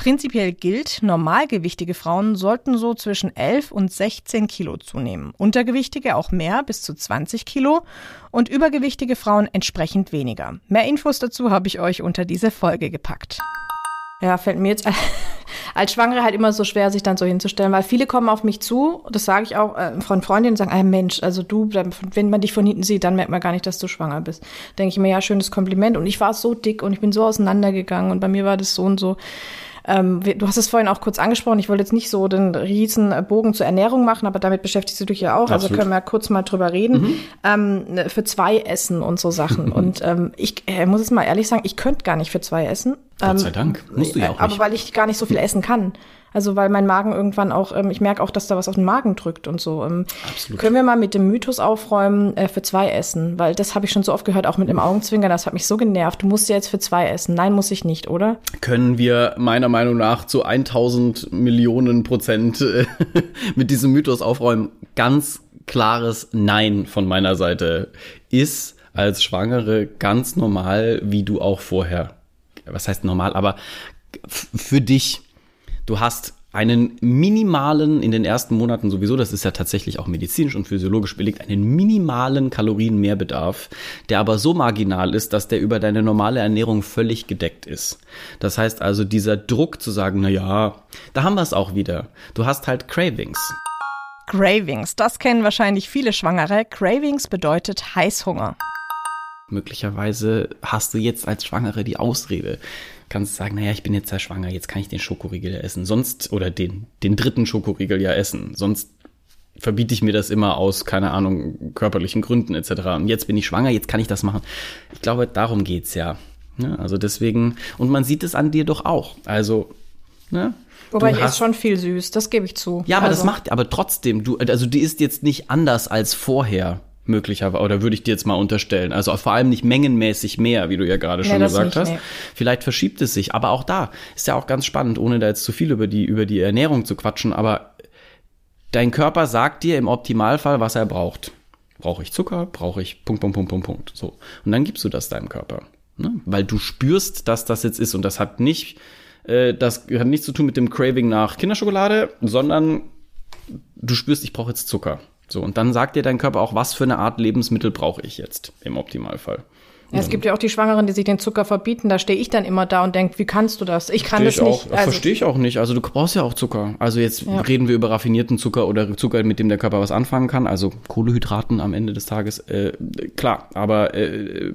Prinzipiell gilt, normalgewichtige Frauen sollten so zwischen 11 und 16 Kilo zunehmen, untergewichtige auch mehr, bis zu 20 Kilo und übergewichtige Frauen entsprechend weniger. Mehr Infos dazu habe ich euch unter diese Folge gepackt. Ja, fällt mir jetzt als Schwangere halt immer so schwer, sich dann so hinzustellen, weil viele kommen auf mich zu, das sage ich auch äh, von Freundinnen, sagen, ah Mensch, also du, wenn man dich von hinten sieht, dann merkt man gar nicht, dass du schwanger bist. Denke ich mir, ja, schönes Kompliment und ich war so dick und ich bin so auseinandergegangen und bei mir war das so und so. Ähm, du hast es vorhin auch kurz angesprochen, ich wollte jetzt nicht so den riesen Bogen zur Ernährung machen, aber damit beschäftigst du dich ja auch. Also Absolut. Also können wir kurz mal drüber reden. Mhm. Ähm, ne, für zwei Essen und so Sachen. und ähm, ich äh, muss jetzt mal ehrlich sagen, ich könnte gar nicht für zwei essen. Gott sei ähm, Dank. Musst du ja auch nicht. Aber weil ich gar nicht so viel essen kann. Also weil mein Magen irgendwann auch, ähm, ich merke auch, dass da was auf den Magen drückt und so. Ähm, Absolut. Können wir mal mit dem Mythos aufräumen, äh, für zwei essen? Weil das habe ich schon so oft gehört, auch mit dem Augenzwinkern, das hat mich so genervt. Du musst ja jetzt für zwei essen. Nein, muss ich nicht, oder? Können wir meiner Meinung nach zu 1000 Millionen Prozent äh, mit diesem Mythos aufräumen? Ganz klares Nein von meiner Seite. Ist als Schwangere ganz normal, wie du auch vorher. Was heißt normal? Aber für dich Du hast einen minimalen, in den ersten Monaten sowieso, das ist ja tatsächlich auch medizinisch und physiologisch belegt, einen minimalen Kalorienmehrbedarf, der aber so marginal ist, dass der über deine normale Ernährung völlig gedeckt ist. Das heißt also, dieser Druck zu sagen, na ja, da haben wir es auch wieder. Du hast halt Cravings. Cravings, das kennen wahrscheinlich viele Schwangere. Cravings bedeutet Heißhunger. Möglicherweise hast du jetzt als Schwangere die Ausrede kannst sagen, naja, ich bin jetzt ja schwanger, jetzt kann ich den Schokoriegel essen. Sonst, oder den, den dritten Schokoriegel ja essen. Sonst verbiete ich mir das immer aus, keine Ahnung, körperlichen Gründen etc. Und jetzt bin ich schwanger, jetzt kann ich das machen. Ich glaube, darum geht's ja. ja also deswegen, und man sieht es an dir doch auch. Also, ne? Wobei ich esse schon viel süß, das gebe ich zu. Ja, aber also. das macht, aber trotzdem, du, also die ist jetzt nicht anders als vorher möglicherweise, oder würde ich dir jetzt mal unterstellen. Also vor allem nicht mengenmäßig mehr, wie du ja gerade schon ja, gesagt hast. Nee. Vielleicht verschiebt es sich, aber auch da ist ja auch ganz spannend, ohne da jetzt zu viel über die, über die Ernährung zu quatschen, aber dein Körper sagt dir im Optimalfall, was er braucht. Brauche ich Zucker? Brauche ich Punkt, Punkt, Punkt, Punkt, Punkt. So. Und dann gibst du das deinem Körper. Ne? Weil du spürst, dass das jetzt ist und das hat nicht, äh, das hat nichts zu tun mit dem Craving nach Kinderschokolade, sondern du spürst, ich brauche jetzt Zucker. So, und dann sagt dir dein Körper auch, was für eine Art Lebensmittel brauche ich jetzt im Optimalfall. Ja, es gibt ja auch die Schwangeren, die sich den Zucker verbieten. Da stehe ich dann immer da und denke, wie kannst du das? Ich kann das nicht. Also, Verstehe ich auch nicht. Also du brauchst ja auch Zucker. Also jetzt ja. reden wir über raffinierten Zucker oder Zucker, mit dem der Körper was anfangen kann. Also Kohlehydraten am Ende des Tages. Äh, klar, aber äh,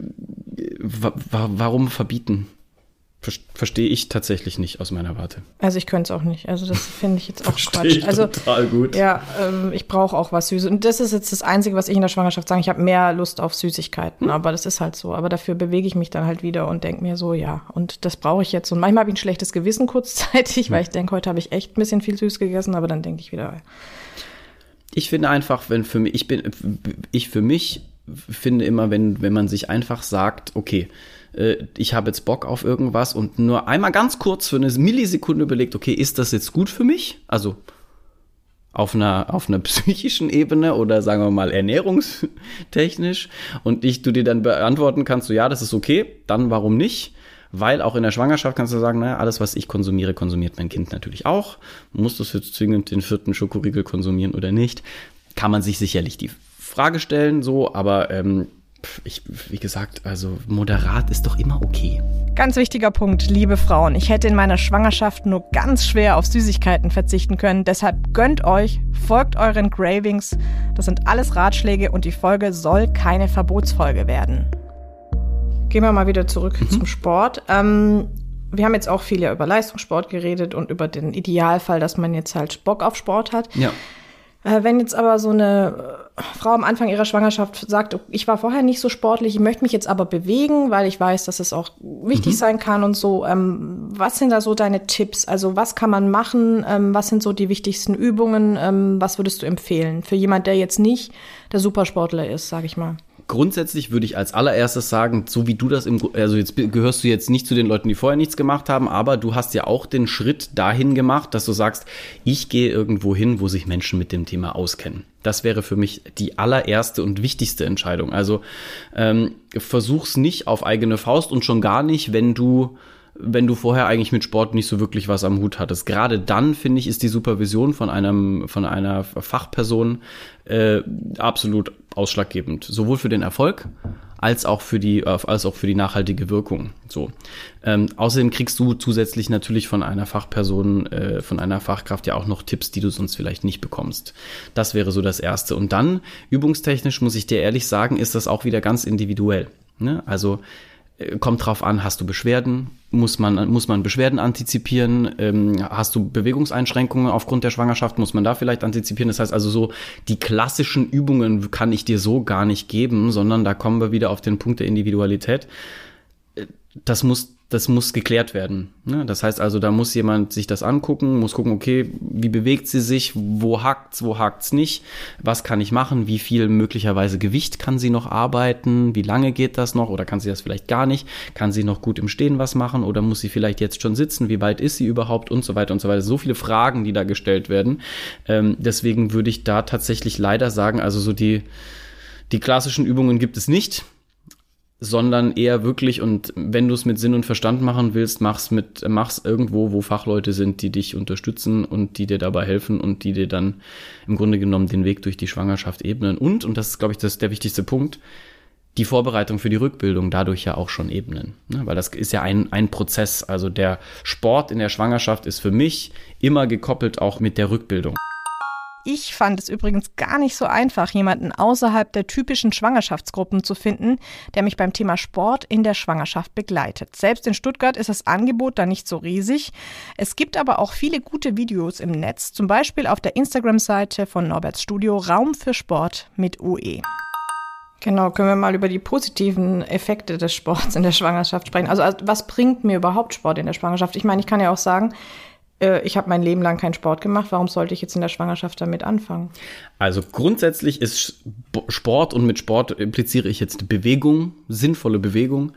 warum verbieten? Verstehe ich tatsächlich nicht aus meiner Warte. Also ich könnte es auch nicht. Also das finde ich jetzt auch Quatsch. Also total gut. Ja, ähm, ich brauche auch was Süßes. Und das ist jetzt das Einzige, was ich in der Schwangerschaft sage. Ich habe mehr Lust auf Süßigkeiten, hm. aber das ist halt so. Aber dafür bewege ich mich dann halt wieder und denke mir so, ja, und das brauche ich jetzt. Und manchmal habe ich ein schlechtes Gewissen kurzzeitig, hm. weil ich denke, heute habe ich echt ein bisschen viel süß gegessen, aber dann denke ich wieder. Ich finde einfach, wenn für mich, ich bin, ich für mich finde immer, wenn, wenn man sich einfach sagt, okay, äh, ich habe jetzt Bock auf irgendwas und nur einmal ganz kurz für eine Millisekunde überlegt, okay, ist das jetzt gut für mich? Also auf einer, auf einer psychischen Ebene oder sagen wir mal ernährungstechnisch und ich, du dir dann beantworten kannst, so ja, das ist okay, dann warum nicht? Weil auch in der Schwangerschaft kannst du sagen, naja, alles, was ich konsumiere, konsumiert mein Kind natürlich auch. Muss das jetzt zwingend den vierten Schokoriegel konsumieren oder nicht? Kann man sich sicherlich die Frage stellen, so, aber ähm, ich, wie gesagt, also moderat ist doch immer okay. Ganz wichtiger Punkt, liebe Frauen. Ich hätte in meiner Schwangerschaft nur ganz schwer auf Süßigkeiten verzichten können. Deshalb gönnt euch, folgt euren Cravings. Das sind alles Ratschläge und die Folge soll keine Verbotsfolge werden. Gehen wir mal wieder zurück mhm. zum Sport. Ähm, wir haben jetzt auch viel ja über Leistungssport geredet und über den Idealfall, dass man jetzt halt Bock auf Sport hat. Ja. Äh, wenn jetzt aber so eine äh, Frau am Anfang ihrer Schwangerschaft sagt, ich war vorher nicht so sportlich, ich möchte mich jetzt aber bewegen, weil ich weiß, dass es auch wichtig mhm. sein kann und so. Ähm, was sind da so deine Tipps? Also was kann man machen? Ähm, was sind so die wichtigsten Übungen? Ähm, was würdest du empfehlen für jemand, der jetzt nicht der Supersportler ist, sag ich mal? Grundsätzlich würde ich als allererstes sagen, so wie du das im, also jetzt gehörst du jetzt nicht zu den Leuten, die vorher nichts gemacht haben, aber du hast ja auch den Schritt dahin gemacht, dass du sagst, ich gehe irgendwo hin, wo sich Menschen mit dem Thema auskennen. Das wäre für mich die allererste und wichtigste Entscheidung. Also ähm, versuch's nicht auf eigene Faust und schon gar nicht, wenn du wenn du vorher eigentlich mit Sport nicht so wirklich was am Hut hattest. Gerade dann, finde ich, ist die Supervision von einem, von einer Fachperson äh, absolut ausschlaggebend. Sowohl für den Erfolg als auch für die, äh, als auch für die nachhaltige Wirkung. So. Ähm, außerdem kriegst du zusätzlich natürlich von einer Fachperson, äh, von einer Fachkraft ja auch noch Tipps, die du sonst vielleicht nicht bekommst. Das wäre so das Erste. Und dann, übungstechnisch, muss ich dir ehrlich sagen, ist das auch wieder ganz individuell. Ne? Also kommt drauf an, hast du Beschwerden? Muss man, muss man Beschwerden antizipieren? Ähm, hast du Bewegungseinschränkungen aufgrund der Schwangerschaft? Muss man da vielleicht antizipieren? Das heißt also so, die klassischen Übungen kann ich dir so gar nicht geben, sondern da kommen wir wieder auf den Punkt der Individualität. Das muss das muss geklärt werden. Ne? Das heißt also, da muss jemand sich das angucken, muss gucken, okay, wie bewegt sie sich, wo hakt's, wo hakt's nicht, was kann ich machen, wie viel möglicherweise Gewicht kann sie noch arbeiten, wie lange geht das noch oder kann sie das vielleicht gar nicht, kann sie noch gut im Stehen was machen oder muss sie vielleicht jetzt schon sitzen, wie weit ist sie überhaupt und so weiter und so weiter. So viele Fragen, die da gestellt werden. Ähm, deswegen würde ich da tatsächlich leider sagen, also so die, die klassischen Übungen gibt es nicht sondern eher wirklich und wenn du es mit Sinn und Verstand machen willst, mach's mit mach's irgendwo, wo Fachleute sind, die dich unterstützen und die dir dabei helfen und die dir dann im Grunde genommen den Weg durch die Schwangerschaft ebnen und und das ist glaube ich das der wichtigste Punkt, die Vorbereitung für die Rückbildung dadurch ja auch schon ebnen, ne? weil das ist ja ein ein Prozess, also der Sport in der Schwangerschaft ist für mich immer gekoppelt auch mit der Rückbildung. Ich fand es übrigens gar nicht so einfach, jemanden außerhalb der typischen Schwangerschaftsgruppen zu finden, der mich beim Thema Sport in der Schwangerschaft begleitet. Selbst in Stuttgart ist das Angebot da nicht so riesig. Es gibt aber auch viele gute Videos im Netz, zum Beispiel auf der Instagram-Seite von Norberts Studio Raum für Sport mit UE. Genau, können wir mal über die positiven Effekte des Sports in der Schwangerschaft sprechen. Also, also was bringt mir überhaupt Sport in der Schwangerschaft? Ich meine, ich kann ja auch sagen, ich habe mein Leben lang keinen Sport gemacht, warum sollte ich jetzt in der Schwangerschaft damit anfangen? Also grundsätzlich ist Sport und mit Sport impliziere ich jetzt Bewegung, sinnvolle Bewegung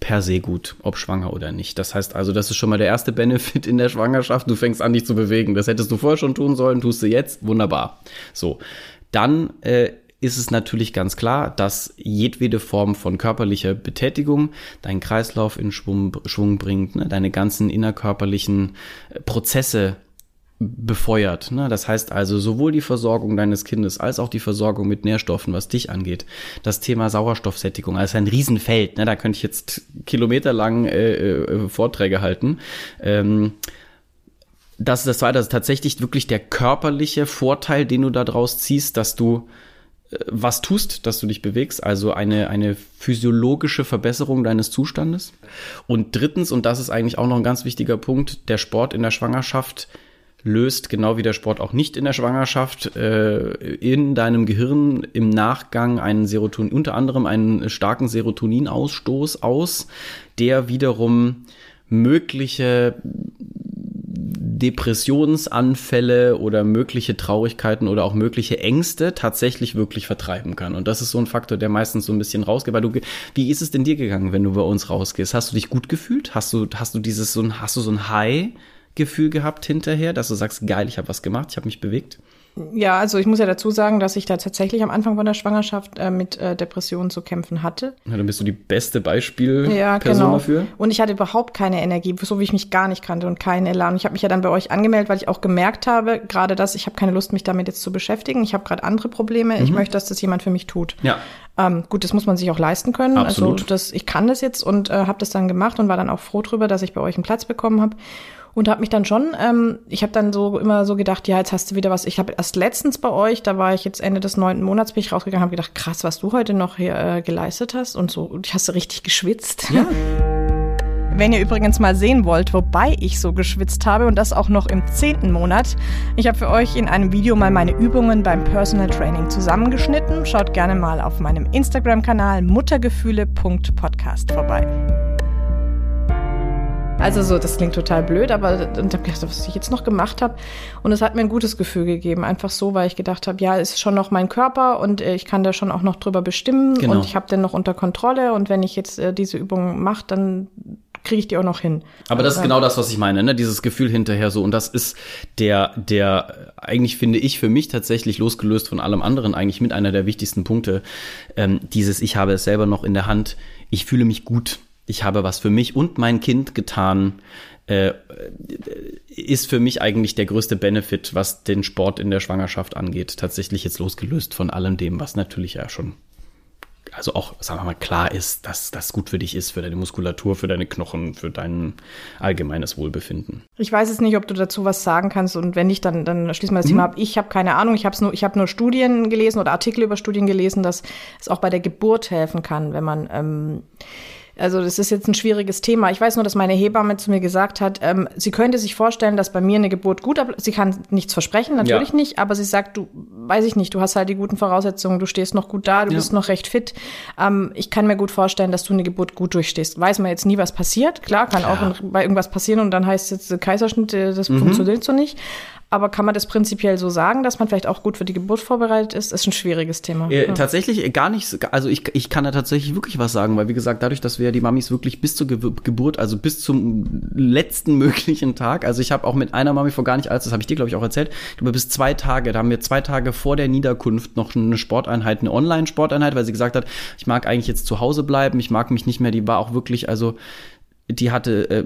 per se gut, ob schwanger oder nicht. Das heißt also, das ist schon mal der erste Benefit in der Schwangerschaft. Du fängst an, dich zu bewegen. Das hättest du vorher schon tun sollen, tust du jetzt. Wunderbar. So. Dann äh, ist es natürlich ganz klar, dass jedwede Form von körperlicher Betätigung deinen Kreislauf in Schwung, Schwung bringt, ne, deine ganzen innerkörperlichen äh, Prozesse befeuert. Ne? Das heißt also sowohl die Versorgung deines Kindes als auch die Versorgung mit Nährstoffen, was dich angeht. Das Thema Sauerstoffsättigung, also ein Riesenfeld. Ne? Da könnte ich jetzt kilometerlang äh, äh, Vorträge halten. Ähm, das ist das Zweite, ist tatsächlich wirklich der körperliche Vorteil, den du daraus ziehst, dass du was tust, dass du dich bewegst, also eine, eine physiologische Verbesserung deines Zustandes. Und drittens, und das ist eigentlich auch noch ein ganz wichtiger Punkt, der Sport in der Schwangerschaft löst, genau wie der Sport auch nicht in der Schwangerschaft, äh, in deinem Gehirn im Nachgang einen Serotonin, unter anderem einen starken Serotoninausstoß aus, der wiederum mögliche Depressionsanfälle oder mögliche Traurigkeiten oder auch mögliche Ängste tatsächlich wirklich vertreiben kann. Und das ist so ein Faktor, der meistens so ein bisschen rausgeht. Weil du, wie ist es denn dir gegangen, wenn du bei uns rausgehst? Hast du dich gut gefühlt? Hast du, hast du dieses so ein, hast du so ein High-Gefühl gehabt hinterher, dass du sagst, geil, ich habe was gemacht, ich habe mich bewegt? Ja, also ich muss ja dazu sagen, dass ich da tatsächlich am Anfang von der Schwangerschaft äh, mit äh, Depressionen zu kämpfen hatte. Ja, dann bist du die beste Beispielperson ja, genau. dafür. Und ich hatte überhaupt keine Energie, so wie ich mich gar nicht kannte und keinen Elan. Ich habe mich ja dann bei euch angemeldet, weil ich auch gemerkt habe, gerade das, ich habe keine Lust, mich damit jetzt zu beschäftigen. Ich habe gerade andere Probleme. Mhm. Ich möchte, dass das jemand für mich tut. Ja. Ähm, gut, das muss man sich auch leisten können. Also Absolut. Also das, ich kann das jetzt und äh, habe das dann gemacht und war dann auch froh drüber, dass ich bei euch einen Platz bekommen habe und habe mich dann schon, ähm, ich habe dann so immer so gedacht, ja, jetzt hast du wieder was. Ich habe erst letztens bei euch, da war ich jetzt Ende des neunten Monats, bin ich rausgegangen, habe gedacht, krass, was du heute noch hier äh, geleistet hast und so. Und ich hast du richtig geschwitzt. Ja. Wenn ihr übrigens mal sehen wollt, wobei ich so geschwitzt habe und das auch noch im zehnten Monat, ich habe für euch in einem Video mal meine Übungen beim Personal Training zusammengeschnitten. Schaut gerne mal auf meinem Instagram-Kanal muttergefühle.podcast vorbei. Also so, das klingt total blöd, aber und habe gedacht, was ich jetzt noch gemacht habe. Und es hat mir ein gutes Gefühl gegeben, einfach so, weil ich gedacht habe, ja, es ist schon noch mein Körper und äh, ich kann da schon auch noch drüber bestimmen genau. und ich habe den noch unter Kontrolle. Und wenn ich jetzt äh, diese Übung mache, dann kriege ich die auch noch hin. Aber das ist genau das, was ich meine, ne? Dieses Gefühl hinterher so. Und das ist der, der, eigentlich finde ich für mich tatsächlich losgelöst von allem anderen, eigentlich mit einer der wichtigsten Punkte. Ähm, dieses, ich habe es selber noch in der Hand, ich fühle mich gut ich habe was für mich und mein Kind getan, äh, ist für mich eigentlich der größte Benefit, was den Sport in der Schwangerschaft angeht. Tatsächlich jetzt losgelöst von allem dem, was natürlich ja schon, also auch, sagen wir mal, klar ist, dass das gut für dich ist, für deine Muskulatur, für deine Knochen, für dein allgemeines Wohlbefinden. Ich weiß es nicht, ob du dazu was sagen kannst und wenn nicht, dann, dann schließen wir das mhm. Thema ab. Ich habe keine Ahnung, ich habe nur, ich habe nur Studien gelesen oder Artikel über Studien gelesen, dass es auch bei der Geburt helfen kann, wenn man ähm, also das ist jetzt ein schwieriges Thema. Ich weiß nur, dass meine Hebamme zu mir gesagt hat, ähm, sie könnte sich vorstellen, dass bei mir eine Geburt gut abläuft. Sie kann nichts versprechen, natürlich ja. nicht, aber sie sagt, du, weiß ich nicht, du hast halt die guten Voraussetzungen, du stehst noch gut da, du ja. bist noch recht fit. Ähm, ich kann mir gut vorstellen, dass du eine Geburt gut durchstehst. Weiß man jetzt nie, was passiert. Klar, kann Klar. auch bei irgendwas passieren und dann heißt es jetzt Kaiserschnitt, äh, das mhm. funktioniert so nicht. Aber kann man das prinzipiell so sagen, dass man vielleicht auch gut für die Geburt vorbereitet ist? Ist ein schwieriges Thema. Äh, ja. Tatsächlich äh, gar nicht, also ich, ich kann da tatsächlich wirklich was sagen, weil wie gesagt, dadurch, dass wir die Mamis wirklich bis zur Ge Geburt, also bis zum letzten möglichen Tag, also ich habe auch mit einer Mami vor gar nicht allzu, das habe ich dir glaube ich auch erzählt, über bis zwei Tage, da haben wir zwei Tage vor der Niederkunft noch eine Sporteinheit, eine Online-Sporteinheit, weil sie gesagt hat, ich mag eigentlich jetzt zu Hause bleiben, ich mag mich nicht mehr, die war auch wirklich, also die hatte äh,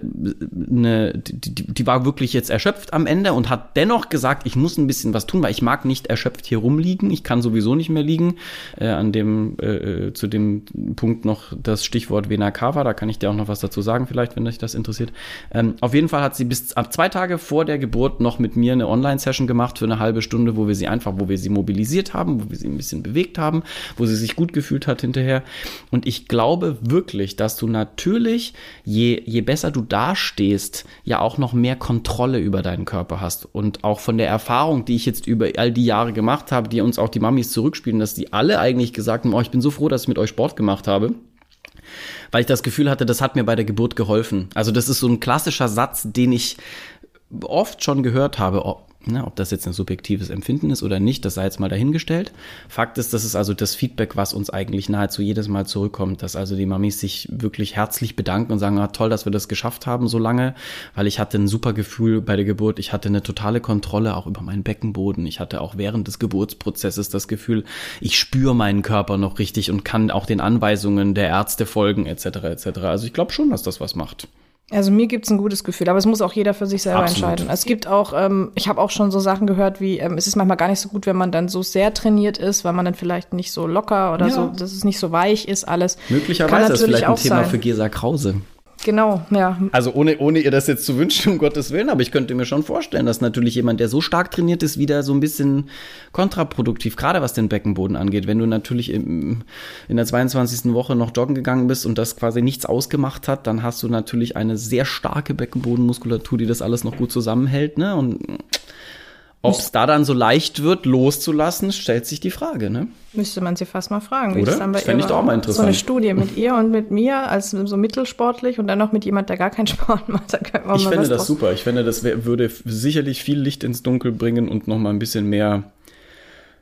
eine, die, die war wirklich jetzt erschöpft am Ende und hat dennoch gesagt, ich muss ein bisschen was tun, weil ich mag nicht erschöpft hier rumliegen. Ich kann sowieso nicht mehr liegen. Äh, an dem äh, zu dem Punkt noch das Stichwort Vena Cava, da kann ich dir auch noch was dazu sagen, vielleicht, wenn dich das interessiert. Ähm, auf jeden Fall hat sie bis ab zwei Tage vor der Geburt noch mit mir eine Online-Session gemacht für eine halbe Stunde, wo wir sie einfach, wo wir sie mobilisiert haben, wo wir sie ein bisschen bewegt haben, wo sie sich gut gefühlt hat hinterher. Und ich glaube wirklich, dass du natürlich je je, besser du dastehst, ja auch noch mehr Kontrolle über deinen Körper hast. Und auch von der Erfahrung, die ich jetzt über all die Jahre gemacht habe, die uns auch die Mamis zurückspielen, dass die alle eigentlich gesagt haben, oh, ich bin so froh, dass ich mit euch Sport gemacht habe weil ich das Gefühl hatte, das hat mir bei der Geburt geholfen. Also das ist so ein klassischer Satz, den ich oft schon gehört habe. Oh, Ne, ob das jetzt ein subjektives Empfinden ist oder nicht, das sei jetzt mal dahingestellt. Fakt ist, das ist also das Feedback, was uns eigentlich nahezu jedes Mal zurückkommt, dass also die Mamis sich wirklich herzlich bedanken und sagen, ah, toll, dass wir das geschafft haben so lange, weil ich hatte ein super Gefühl bei der Geburt, ich hatte eine totale Kontrolle auch über meinen Beckenboden, ich hatte auch während des Geburtsprozesses das Gefühl, ich spüre meinen Körper noch richtig und kann auch den Anweisungen der Ärzte folgen etc. etc. Also ich glaube schon, dass das was macht. Also mir gibt's ein gutes Gefühl, aber es muss auch jeder für sich selber Absolut. entscheiden. Es gibt auch, ähm, ich habe auch schon so Sachen gehört, wie ähm, es ist manchmal gar nicht so gut, wenn man dann so sehr trainiert ist, weil man dann vielleicht nicht so locker oder ja. so, dass es nicht so weich ist, alles. Möglicherweise ist vielleicht ein Thema sein. für Gesa Krause. Genau, ja. Also ohne, ohne ihr das jetzt zu wünschen, um Gottes Willen, aber ich könnte mir schon vorstellen, dass natürlich jemand, der so stark trainiert ist, wieder so ein bisschen kontraproduktiv, gerade was den Beckenboden angeht. Wenn du natürlich im, in der 22. Woche noch joggen gegangen bist und das quasi nichts ausgemacht hat, dann hast du natürlich eine sehr starke Beckenbodenmuskulatur, die das alles noch gut zusammenhält, ne? Und Ob es da dann so leicht wird, loszulassen, stellt sich die Frage, ne? Müsste man sie fast mal fragen. Wie Oder? das Das fände ich doch auch mal interessant. So eine Studie mit ihr und mit mir als so mittelsportlich und dann noch mit jemand, der gar keinen Sport macht. Da könnte man Ich mal fände das draus- super. Ich fände, das wär, würde sicherlich viel Licht ins Dunkel bringen und noch mal ein bisschen mehr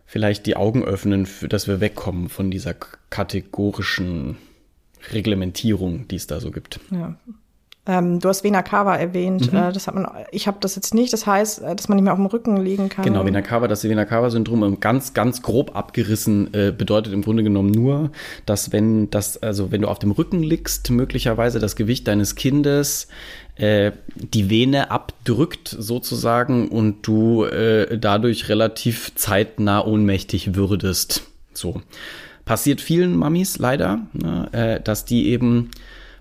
vielleicht die Augen öffnen, für, dass wir wegkommen von dieser kategorischen Reglementierung, die es da so gibt. Ja. Ähm, du hast Vena Cava erwähnt. Mhm. Äh, das hat man, ich habe das jetzt nicht. Das heißt, äh, dass man nicht mehr auf dem Rücken liegen kann. Genau, Vena Cava, das Vena Cava Syndrom ganz ganz grob abgerissen äh, bedeutet im Grunde genommen nur, dass wenn das also wenn du auf dem Rücken liegst, möglicherweise das Gewicht deines Kindes äh, die Vene abdrückt sozusagen und du äh, dadurch relativ zeitnah ohnmächtig würdest. So passiert vielen Mamis leider, ne, dass die eben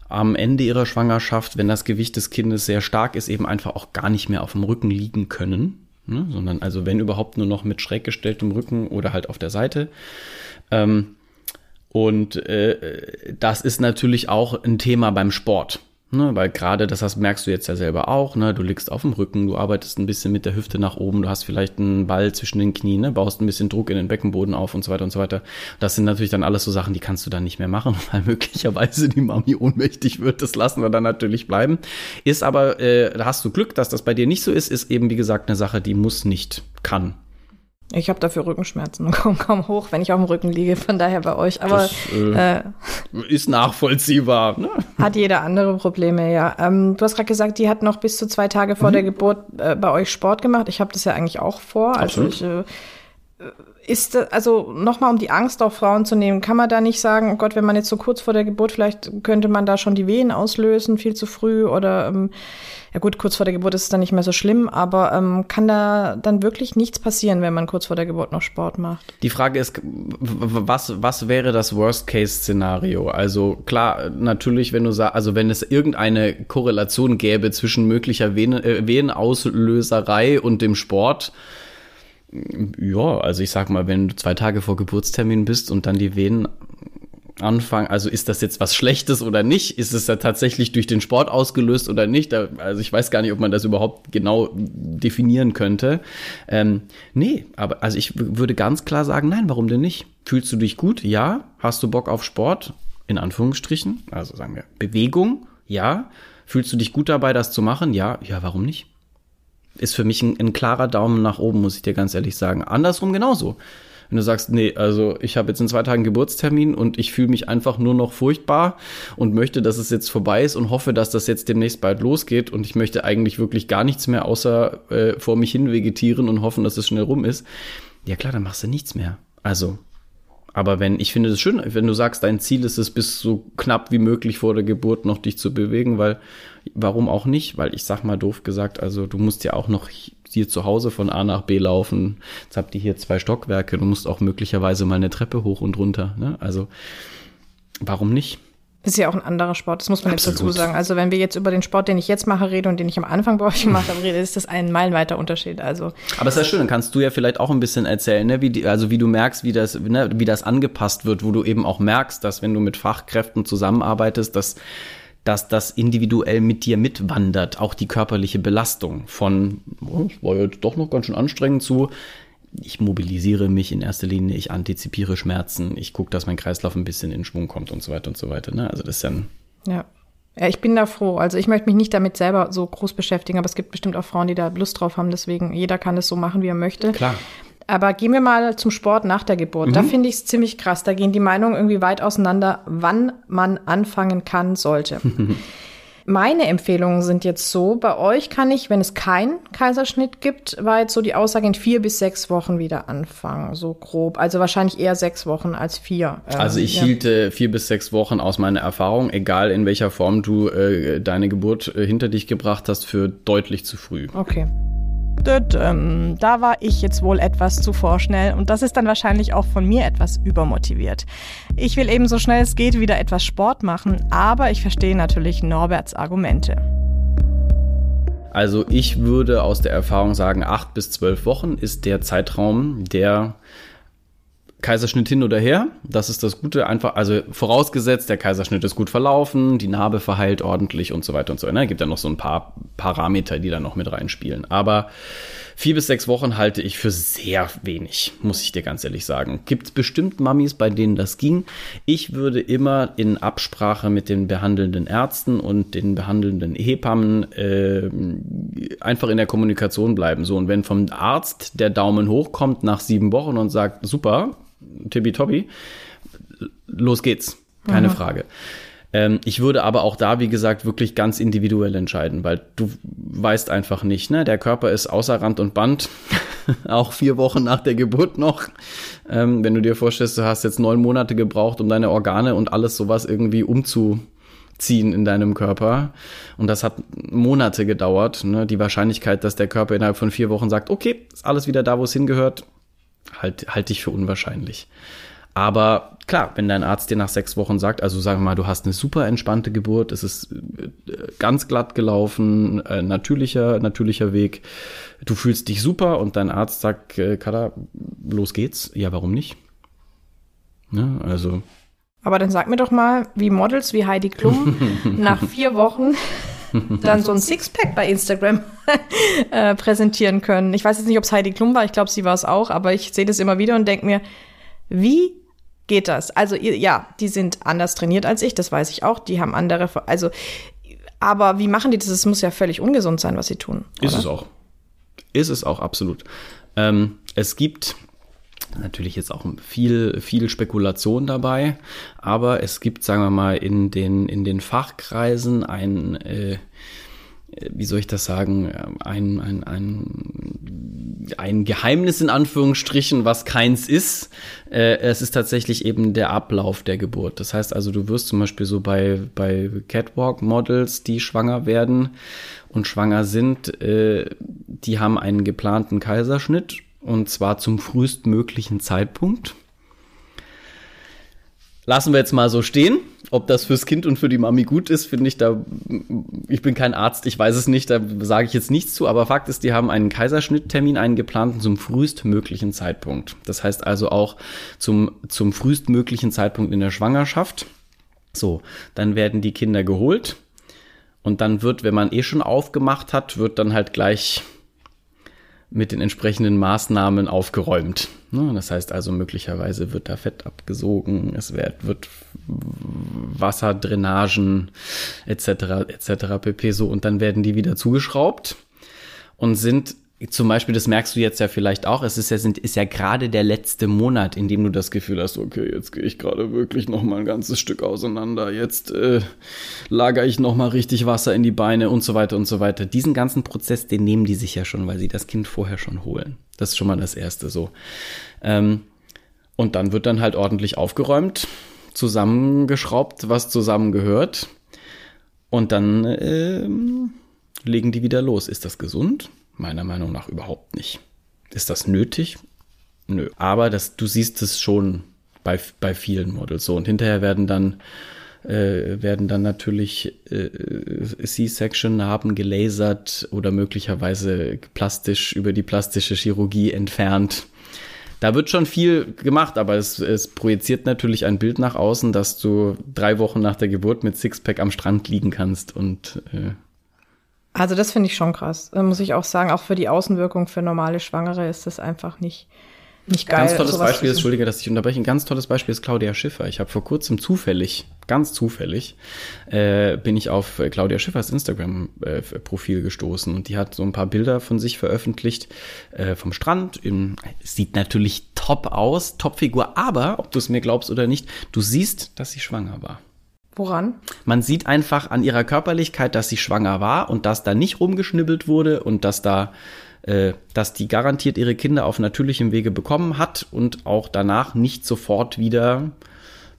am Ende ihrer Schwangerschaft, wenn das Gewicht des Kindes sehr stark ist, eben einfach auch gar nicht mehr auf dem Rücken liegen können, ne? sondern also wenn überhaupt nur noch mit schräg gestelltem Rücken oder halt auf der Seite. Ähm, und äh, das ist natürlich auch ein Thema beim Sport. Ne, weil gerade, das hast, merkst du jetzt ja selber auch, ne, du liegst auf dem Rücken, du arbeitest ein bisschen mit der Hüfte nach oben, du hast vielleicht einen Ball zwischen den Knien, ne, baust ein bisschen Druck in den Beckenboden auf und so weiter und so weiter. Das sind natürlich dann alles so Sachen, die kannst du dann nicht mehr machen, weil möglicherweise die Mami ohnmächtig wird. Das lassen wir dann natürlich bleiben. Ist aber, äh, hast du Glück, dass das bei dir nicht so ist, ist eben, wie gesagt, eine Sache, die muss nicht, kann. Ich habe dafür Rückenschmerzen und komme kaum hoch, wenn ich auf dem Rücken liege. Von daher bei euch. Aber Das, äh, äh, Ist nachvollziehbar. Ne? hat jeder andere Probleme, ja. Ähm, du hast gerade gesagt, die hat noch bis zu zwei Tage Mhm. vor der Geburt äh, bei euch Sport gemacht. Ich habe das ja eigentlich auch vor. Also Absolut. ich, äh, ist also nochmal um die Angst auf Frauen zu nehmen, kann man da nicht sagen, oh Gott, wenn man jetzt so kurz vor der Geburt, vielleicht könnte man da schon die Wehen auslösen, viel zu früh oder ähm, ja gut, kurz vor der Geburt ist es dann nicht mehr so schlimm, aber ähm, kann da dann wirklich nichts passieren, wenn man kurz vor der Geburt noch Sport macht? Die Frage ist, was, was wäre das Worst-Case-Szenario? Also klar, natürlich, wenn du sagst, also wenn es irgendeine Korrelation gäbe zwischen möglicher Vene, äh, Venenauslöserei und dem Sport, ja, also ich sag mal, wenn du zwei Tage vor Geburtstermin bist und dann die Venen anfangen, also ist das jetzt was Schlechtes oder nicht? Ist es ja tatsächlich durch den Sport ausgelöst oder nicht? Da, also ich weiß gar nicht, ob man das überhaupt genau definieren könnte. Ähm, nee, aber also ich würde ganz klar sagen, nein, warum denn nicht? Fühlst du dich gut? Ja. Hast du Bock auf Sport? In Anführungsstrichen. Also sagen wir Bewegung? Ja. Fühlst du dich gut dabei, das zu machen? Ja. Ja, warum nicht? Ist für mich ein, ein klarer Daumen nach oben, muss ich dir ganz ehrlich sagen. Andersrum genauso. Wenn du sagst, nee, also ich habe jetzt in zwei Tagen Geburtstermin und ich fühle mich einfach nur noch furchtbar und möchte, dass es jetzt vorbei ist und hoffe, dass das jetzt demnächst bald losgeht und ich möchte eigentlich wirklich gar nichts mehr außer äh, vor mich hin vegetieren und hoffen, dass es schnell rum ist. Ja klar, dann machst du nichts mehr. Also, aber wenn, ich finde es schön, wenn du sagst, dein Ziel ist es, bis so knapp wie möglich vor der Geburt noch dich zu bewegen, weil, warum auch nicht? Weil ich sag mal doof gesagt, also du musst ja auch noch hier zu Hause von A nach B laufen. Jetzt habt ihr hier zwei Stockwerke, du musst auch möglicherweise mal eine Treppe hoch und runter, ne? Also, warum nicht? Ist ja auch ein anderer Sport, das muss man jetzt Absolut. dazu sagen. Also wenn wir jetzt über den Sport, den ich jetzt mache, rede und den ich am Anfang bei euch gemacht habe, rede, ist das ein meilenweiter Unterschied. Also Aber es ist ja schön, dann kannst du ja vielleicht auch ein bisschen erzählen, ne? wie die, also wie du merkst, wie das, ne, wie das angepasst wird, wo du eben auch merkst, dass wenn du mit Fachkräften zusammenarbeitest, dass, dass das individuell mit dir mitwandert, auch die körperliche Belastung von, oh, es war jetzt doch noch ganz schön anstrengend zu, ich mobilisiere mich in erster Linie, ich antizipiere Schmerzen, ich gucke, dass mein Kreislauf ein bisschen in Schwung kommt und so weiter und so weiter. Ne? Also das ist ja ein, ja. Ja, ich bin da froh. Also ich möchte mich nicht damit selber so groß beschäftigen, aber es gibt bestimmt auch Frauen, die da Lust drauf haben. Deswegen, jeder kann es so machen, wie er möchte. klar. Aber gehen wir mal zum Sport nach der Geburt. Da finde ich es ziemlich krass. Da gehen die Meinungen irgendwie weit auseinander, wann man anfangen kann sollte. Meine Empfehlungen sind jetzt so, bei euch kann ich, wenn es keinen Kaiserschnitt gibt, war jetzt so die Aussage in vier bis sechs Wochen wieder anfangen, so grob. Also wahrscheinlich eher sechs Wochen als vier. Ähm, Also ich ja. hielt äh, vier bis sechs Wochen aus meiner Erfahrung, egal in welcher Form du äh, deine Geburt äh, hinter dich gebracht hast, für deutlich zu früh. Okay. Ähm, da war ich jetzt wohl etwas zu vorschnell und das ist dann wahrscheinlich auch von mir etwas übermotiviert. Ich will eben so schnell es geht wieder etwas Sport machen, aber ich verstehe natürlich Norberts Argumente. Also ich würde aus der Erfahrung sagen, acht bis zwölf Wochen ist der Zeitraum, der Kaiserschnitt hin oder her. Das ist das Gute. Einfach, also vorausgesetzt, der Kaiserschnitt ist gut verlaufen, die Narbe verheilt ordentlich und so weiter und so. Ne? Gibt ja noch so ein paar Parameter, die da noch mit reinspielen. Aber Vier bis sechs Wochen halte ich für sehr wenig, muss ich dir ganz ehrlich sagen. Gibt bestimmt Mamis, bei denen das ging. Ich würde immer in Absprache mit den behandelnden Ärzten und den behandelnden Hebammen äh, einfach in der Kommunikation bleiben. So, und wenn vom Arzt der Daumen hochkommt nach sieben Wochen und sagt, super, tibi-tobi, los geht's. Keine mhm. Frage. Ähm, ich würde aber auch da, wie gesagt, wirklich ganz individuell entscheiden, weil du weißt einfach nicht, ne? Der Körper ist außer Rand und Band, auch vier Wochen nach der Geburt noch. Ähm, wenn du dir vorstellst, du hast jetzt neun Monate gebraucht, um deine Organe und alles sowas irgendwie umzuziehen in deinem Körper. Und das hat Monate gedauert. Ne? Die Wahrscheinlichkeit, dass der Körper innerhalb von vier Wochen sagt, okay, ist alles wieder da, wo es hingehört, halt, halte ich für unwahrscheinlich. Aber klar, wenn dein Arzt dir nach sechs Wochen sagt, also sagen wir mal, du hast eine super entspannte Geburt, es ist äh, ganz glatt gelaufen, äh, natürlicher, natürlicher Weg, du fühlst dich super und dein Arzt sagt, äh, Kada, los geht's. Ja, warum nicht? Ja, also. Aber dann sag mir doch mal, wie Models wie Heidi Klum nach vier Wochen dann so ein Sixpack bei Instagram äh, präsentieren können. Ich weiß jetzt nicht, ob es Heidi Klum war, ich glaube, sie war es auch, aber ich sehe das immer wieder und denke mir, wie geht das. Also ja, die sind anders trainiert als ich, das weiß ich auch. Die haben andere, also aber wie machen die das? Es muss ja völlig ungesund sein, was sie tun. Oder? Ist es auch. Ist es auch absolut. Ähm, es gibt natürlich jetzt auch viel, viel Spekulation dabei, aber es gibt, sagen wir mal, in den, in den Fachkreisen ein, äh, wie soll ich das sagen, ein, ein, ein, ein Geheimnis in Anführungsstrichen, was keins ist. Äh, es ist tatsächlich eben der Ablauf der Geburt. Das heißt also, du wirst zum Beispiel so bei, bei Catwalk-Models, die schwanger werden und schwanger sind, äh, die haben einen geplanten Kaiserschnitt und zwar zum frühestmöglichen Zeitpunkt. Lassen wir jetzt mal so stehen. Ob das fürs Kind und für die Mami gut ist, finde ich da. Ich bin kein Arzt, ich weiß es nicht, da sage ich jetzt nichts zu. Aber Fakt ist, die haben einen Kaiserschnitttermin, einen geplanten zum frühestmöglichen Zeitpunkt. Das heißt also auch zum, zum frühestmöglichen Zeitpunkt in der Schwangerschaft. So, dann werden die Kinder geholt. Und dann wird, wenn man eh schon aufgemacht hat, wird dann halt gleich mit den entsprechenden Maßnahmen aufgeräumt. Ne, das heißt also, möglicherweise wird da Fett abgesogen, es wird, wird Wasserdrainagen etc. etc. pp. so und dann werden die wieder zugeschraubt und sind zum Beispiel, das merkst du jetzt ja vielleicht auch, es ist ja, sind, ist ja gerade der letzte Monat, in dem du das Gefühl hast, okay, jetzt gehe ich gerade wirklich noch mal ein ganzes Stück auseinander, jetzt äh, lager ich noch mal richtig Wasser in die Beine und so weiter und so weiter. Diesen ganzen Prozess, den nehmen die sich ja schon, weil sie das Kind vorher schon holen. Das ist schon mal das Erste so. Ähm, und dann wird dann halt ordentlich aufgeräumt, zusammengeschraubt, was zusammengehört. Und dann äh, legen die wieder los. Ist das gesund? Meiner Meinung nach überhaupt nicht. Ist das nötig? Nö. Aber das, du siehst es schon bei, bei vielen Models so. Und hinterher werden dann äh, werden dann natürlich äh, C-Section-Narben gelasert oder möglicherweise plastisch über die plastische Chirurgie entfernt. Da wird schon viel gemacht, aber es, es projiziert natürlich ein Bild nach außen, dass du drei Wochen nach der Geburt mit Sixpack am Strand liegen kannst und äh, also das finde ich schon krass. Muss ich auch sagen, auch für die Außenwirkung für normale Schwangere ist das einfach nicht, nicht geil. Ganz tolles Beispiel ist, Entschuldige, dass ich unterbreche, ein ganz tolles Beispiel ist Claudia Schiffer. Ich habe vor kurzem zufällig, ganz zufällig, äh, bin ich auf Claudia Schiffers Instagram-Profil äh, gestoßen und die hat so ein paar Bilder von sich veröffentlicht äh, vom Strand. Im, sieht natürlich top aus, Topfigur, aber, ob du es mir glaubst oder nicht, du siehst, dass sie schwanger war. Woran? Man sieht einfach an ihrer Körperlichkeit, dass sie schwanger war und dass da nicht rumgeschnibbelt wurde und dass da, äh, dass die garantiert ihre Kinder auf natürlichem Wege bekommen hat und auch danach nicht sofort wieder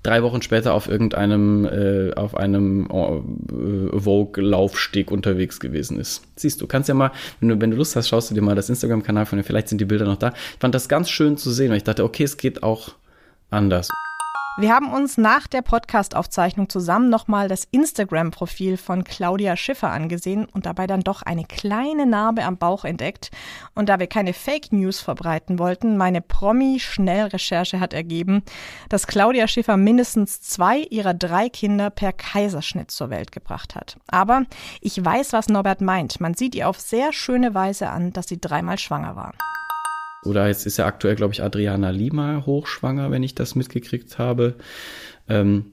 drei Wochen später auf irgendeinem, äh, auf einem äh, Vogue-Laufsteg unterwegs gewesen ist. Siehst du, kannst ja mal, wenn du, wenn du Lust hast, schaust du dir mal das Instagram-Kanal von ihr, vielleicht sind die Bilder noch da. Ich fand das ganz schön zu sehen, weil ich dachte, okay, es geht auch anders. Wir haben uns nach der Podcast-Aufzeichnung zusammen nochmal das Instagram-Profil von Claudia Schiffer angesehen und dabei dann doch eine kleine Narbe am Bauch entdeckt. Und da wir keine Fake News verbreiten wollten, meine Promi-Schnellrecherche hat ergeben, dass Claudia Schiffer mindestens zwei ihrer drei Kinder per Kaiserschnitt zur Welt gebracht hat. Aber ich weiß, was Norbert meint. Man sieht ihr auf sehr schöne Weise an, dass sie dreimal schwanger war. Oder jetzt ist ja aktuell, glaube ich, Adriana Lima hochschwanger, wenn ich das mitgekriegt habe. Ähm,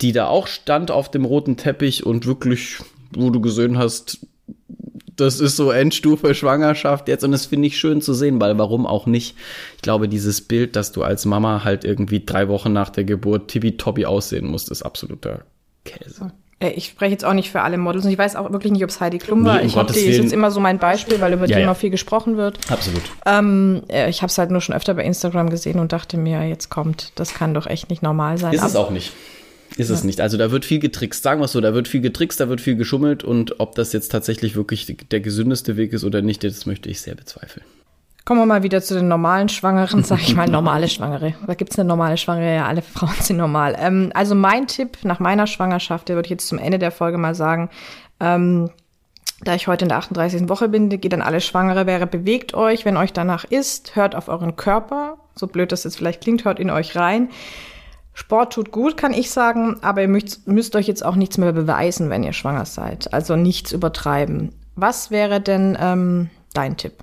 die da auch stand auf dem roten Teppich und wirklich, wo du gesehen hast, das ist so Endstufe Schwangerschaft jetzt und das finde ich schön zu sehen, weil warum auch nicht? Ich glaube, dieses Bild, dass du als Mama halt irgendwie drei Wochen nach der Geburt tibi-tobi aussehen musst, ist absoluter Käse. Äh, ich spreche jetzt auch nicht für alle Models und ich weiß auch wirklich nicht, ob es Heidi Klum war. Nee, ich habe die ist jetzt immer so mein Beispiel, weil über ja, die ja. immer viel gesprochen wird. Absolut. Ähm, äh, ich habe es halt nur schon öfter bei Instagram gesehen und dachte mir, jetzt kommt, das kann doch echt nicht normal sein. Ist es auch nicht. Ist ja. es nicht. Also da wird viel getrickst, sagen wir es so, da wird viel getrickst, da wird viel geschummelt und ob das jetzt tatsächlich wirklich der gesündeste Weg ist oder nicht, das möchte ich sehr bezweifeln. Kommen wir mal wieder zu den normalen Schwangeren, sag ich mal normale Schwangere. Da gibt's eine normale Schwangere? Ja, alle Frauen sind normal. Ähm, also mein Tipp nach meiner Schwangerschaft, der würde ich jetzt zum Ende der Folge mal sagen, ähm, da ich heute in der 38. Woche bin, geht dann alle Schwangere wäre, bewegt euch, wenn euch danach ist, hört auf euren Körper, so blöd das jetzt vielleicht klingt, hört in euch rein. Sport tut gut, kann ich sagen, aber ihr müsst, müsst euch jetzt auch nichts mehr beweisen, wenn ihr schwanger seid. Also nichts übertreiben. Was wäre denn ähm, dein Tipp?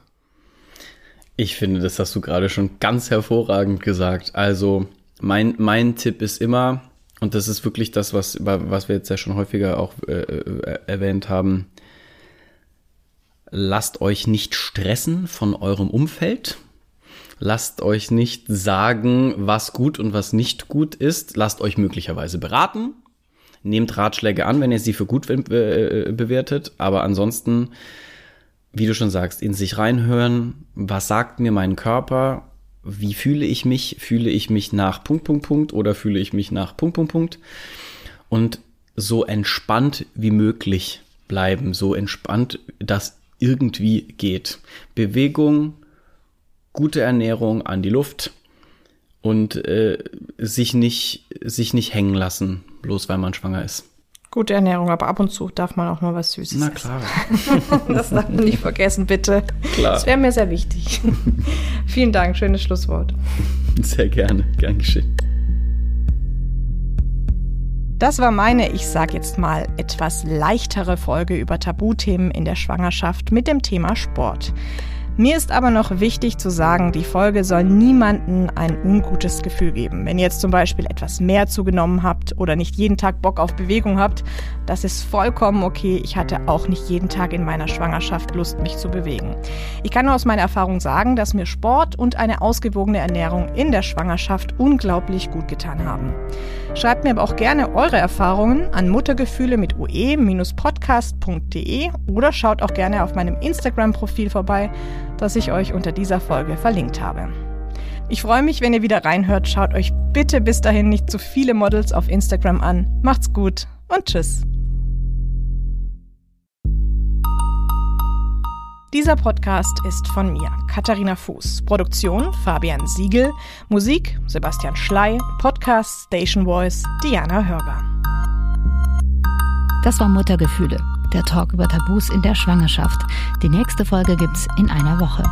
Ich finde, das hast du gerade schon ganz hervorragend gesagt. Also mein, mein Tipp ist immer, und das ist wirklich das, was, was wir jetzt ja schon häufiger auch äh, äh, erwähnt haben, lasst euch nicht stressen von eurem Umfeld. Lasst euch nicht sagen, was gut und was nicht gut ist. Lasst euch möglicherweise beraten. Nehmt Ratschläge an, wenn ihr sie für gut äh, bewertet. Aber ansonsten wie du schon sagst, in sich reinhören, was sagt mir mein Körper, wie fühle ich mich, fühle ich mich nach Punkt, Punkt, Punkt oder fühle ich mich nach Punkt, Punkt, Punkt und so entspannt wie möglich bleiben, so entspannt, dass irgendwie geht. Bewegung, gute Ernährung an die Luft und äh, sich nicht sich nicht hängen lassen, bloß weil man schwanger ist. Gute Ernährung, aber ab und zu darf man auch mal was Süßes Na klar. Essen. das darf man nicht vergessen, bitte. Klar. Das wäre mir sehr wichtig. Vielen Dank, schönes Schlusswort. Sehr gerne, gern geschehen. Das war meine, ich sag jetzt mal, etwas leichtere Folge über Tabuthemen in der Schwangerschaft mit dem Thema Sport. Mir ist aber noch wichtig zu sagen, die Folge soll niemanden ein ungutes Gefühl geben. Wenn ihr jetzt zum Beispiel etwas mehr zugenommen habt oder nicht jeden Tag Bock auf Bewegung habt, das ist vollkommen okay. Ich hatte auch nicht jeden Tag in meiner Schwangerschaft Lust, mich zu bewegen. Ich kann nur aus meiner Erfahrung sagen, dass mir Sport und eine ausgewogene Ernährung in der Schwangerschaft unglaublich gut getan haben. Schreibt mir aber auch gerne eure Erfahrungen an muttergefühle mit ue-podcast.de oder schaut auch gerne auf meinem Instagram-Profil vorbei das ich euch unter dieser Folge verlinkt habe. Ich freue mich, wenn ihr wieder reinhört. Schaut euch bitte bis dahin nicht zu viele Models auf Instagram an. Macht's gut und tschüss. Dieser Podcast ist von mir, Katharina Fuß. Produktion Fabian Siegel. Musik Sebastian Schley. Podcast Station Voice Diana Hörger. Das war Muttergefühle der Talk über Tabus in der Schwangerschaft. Die nächste Folge gibt's in einer Woche.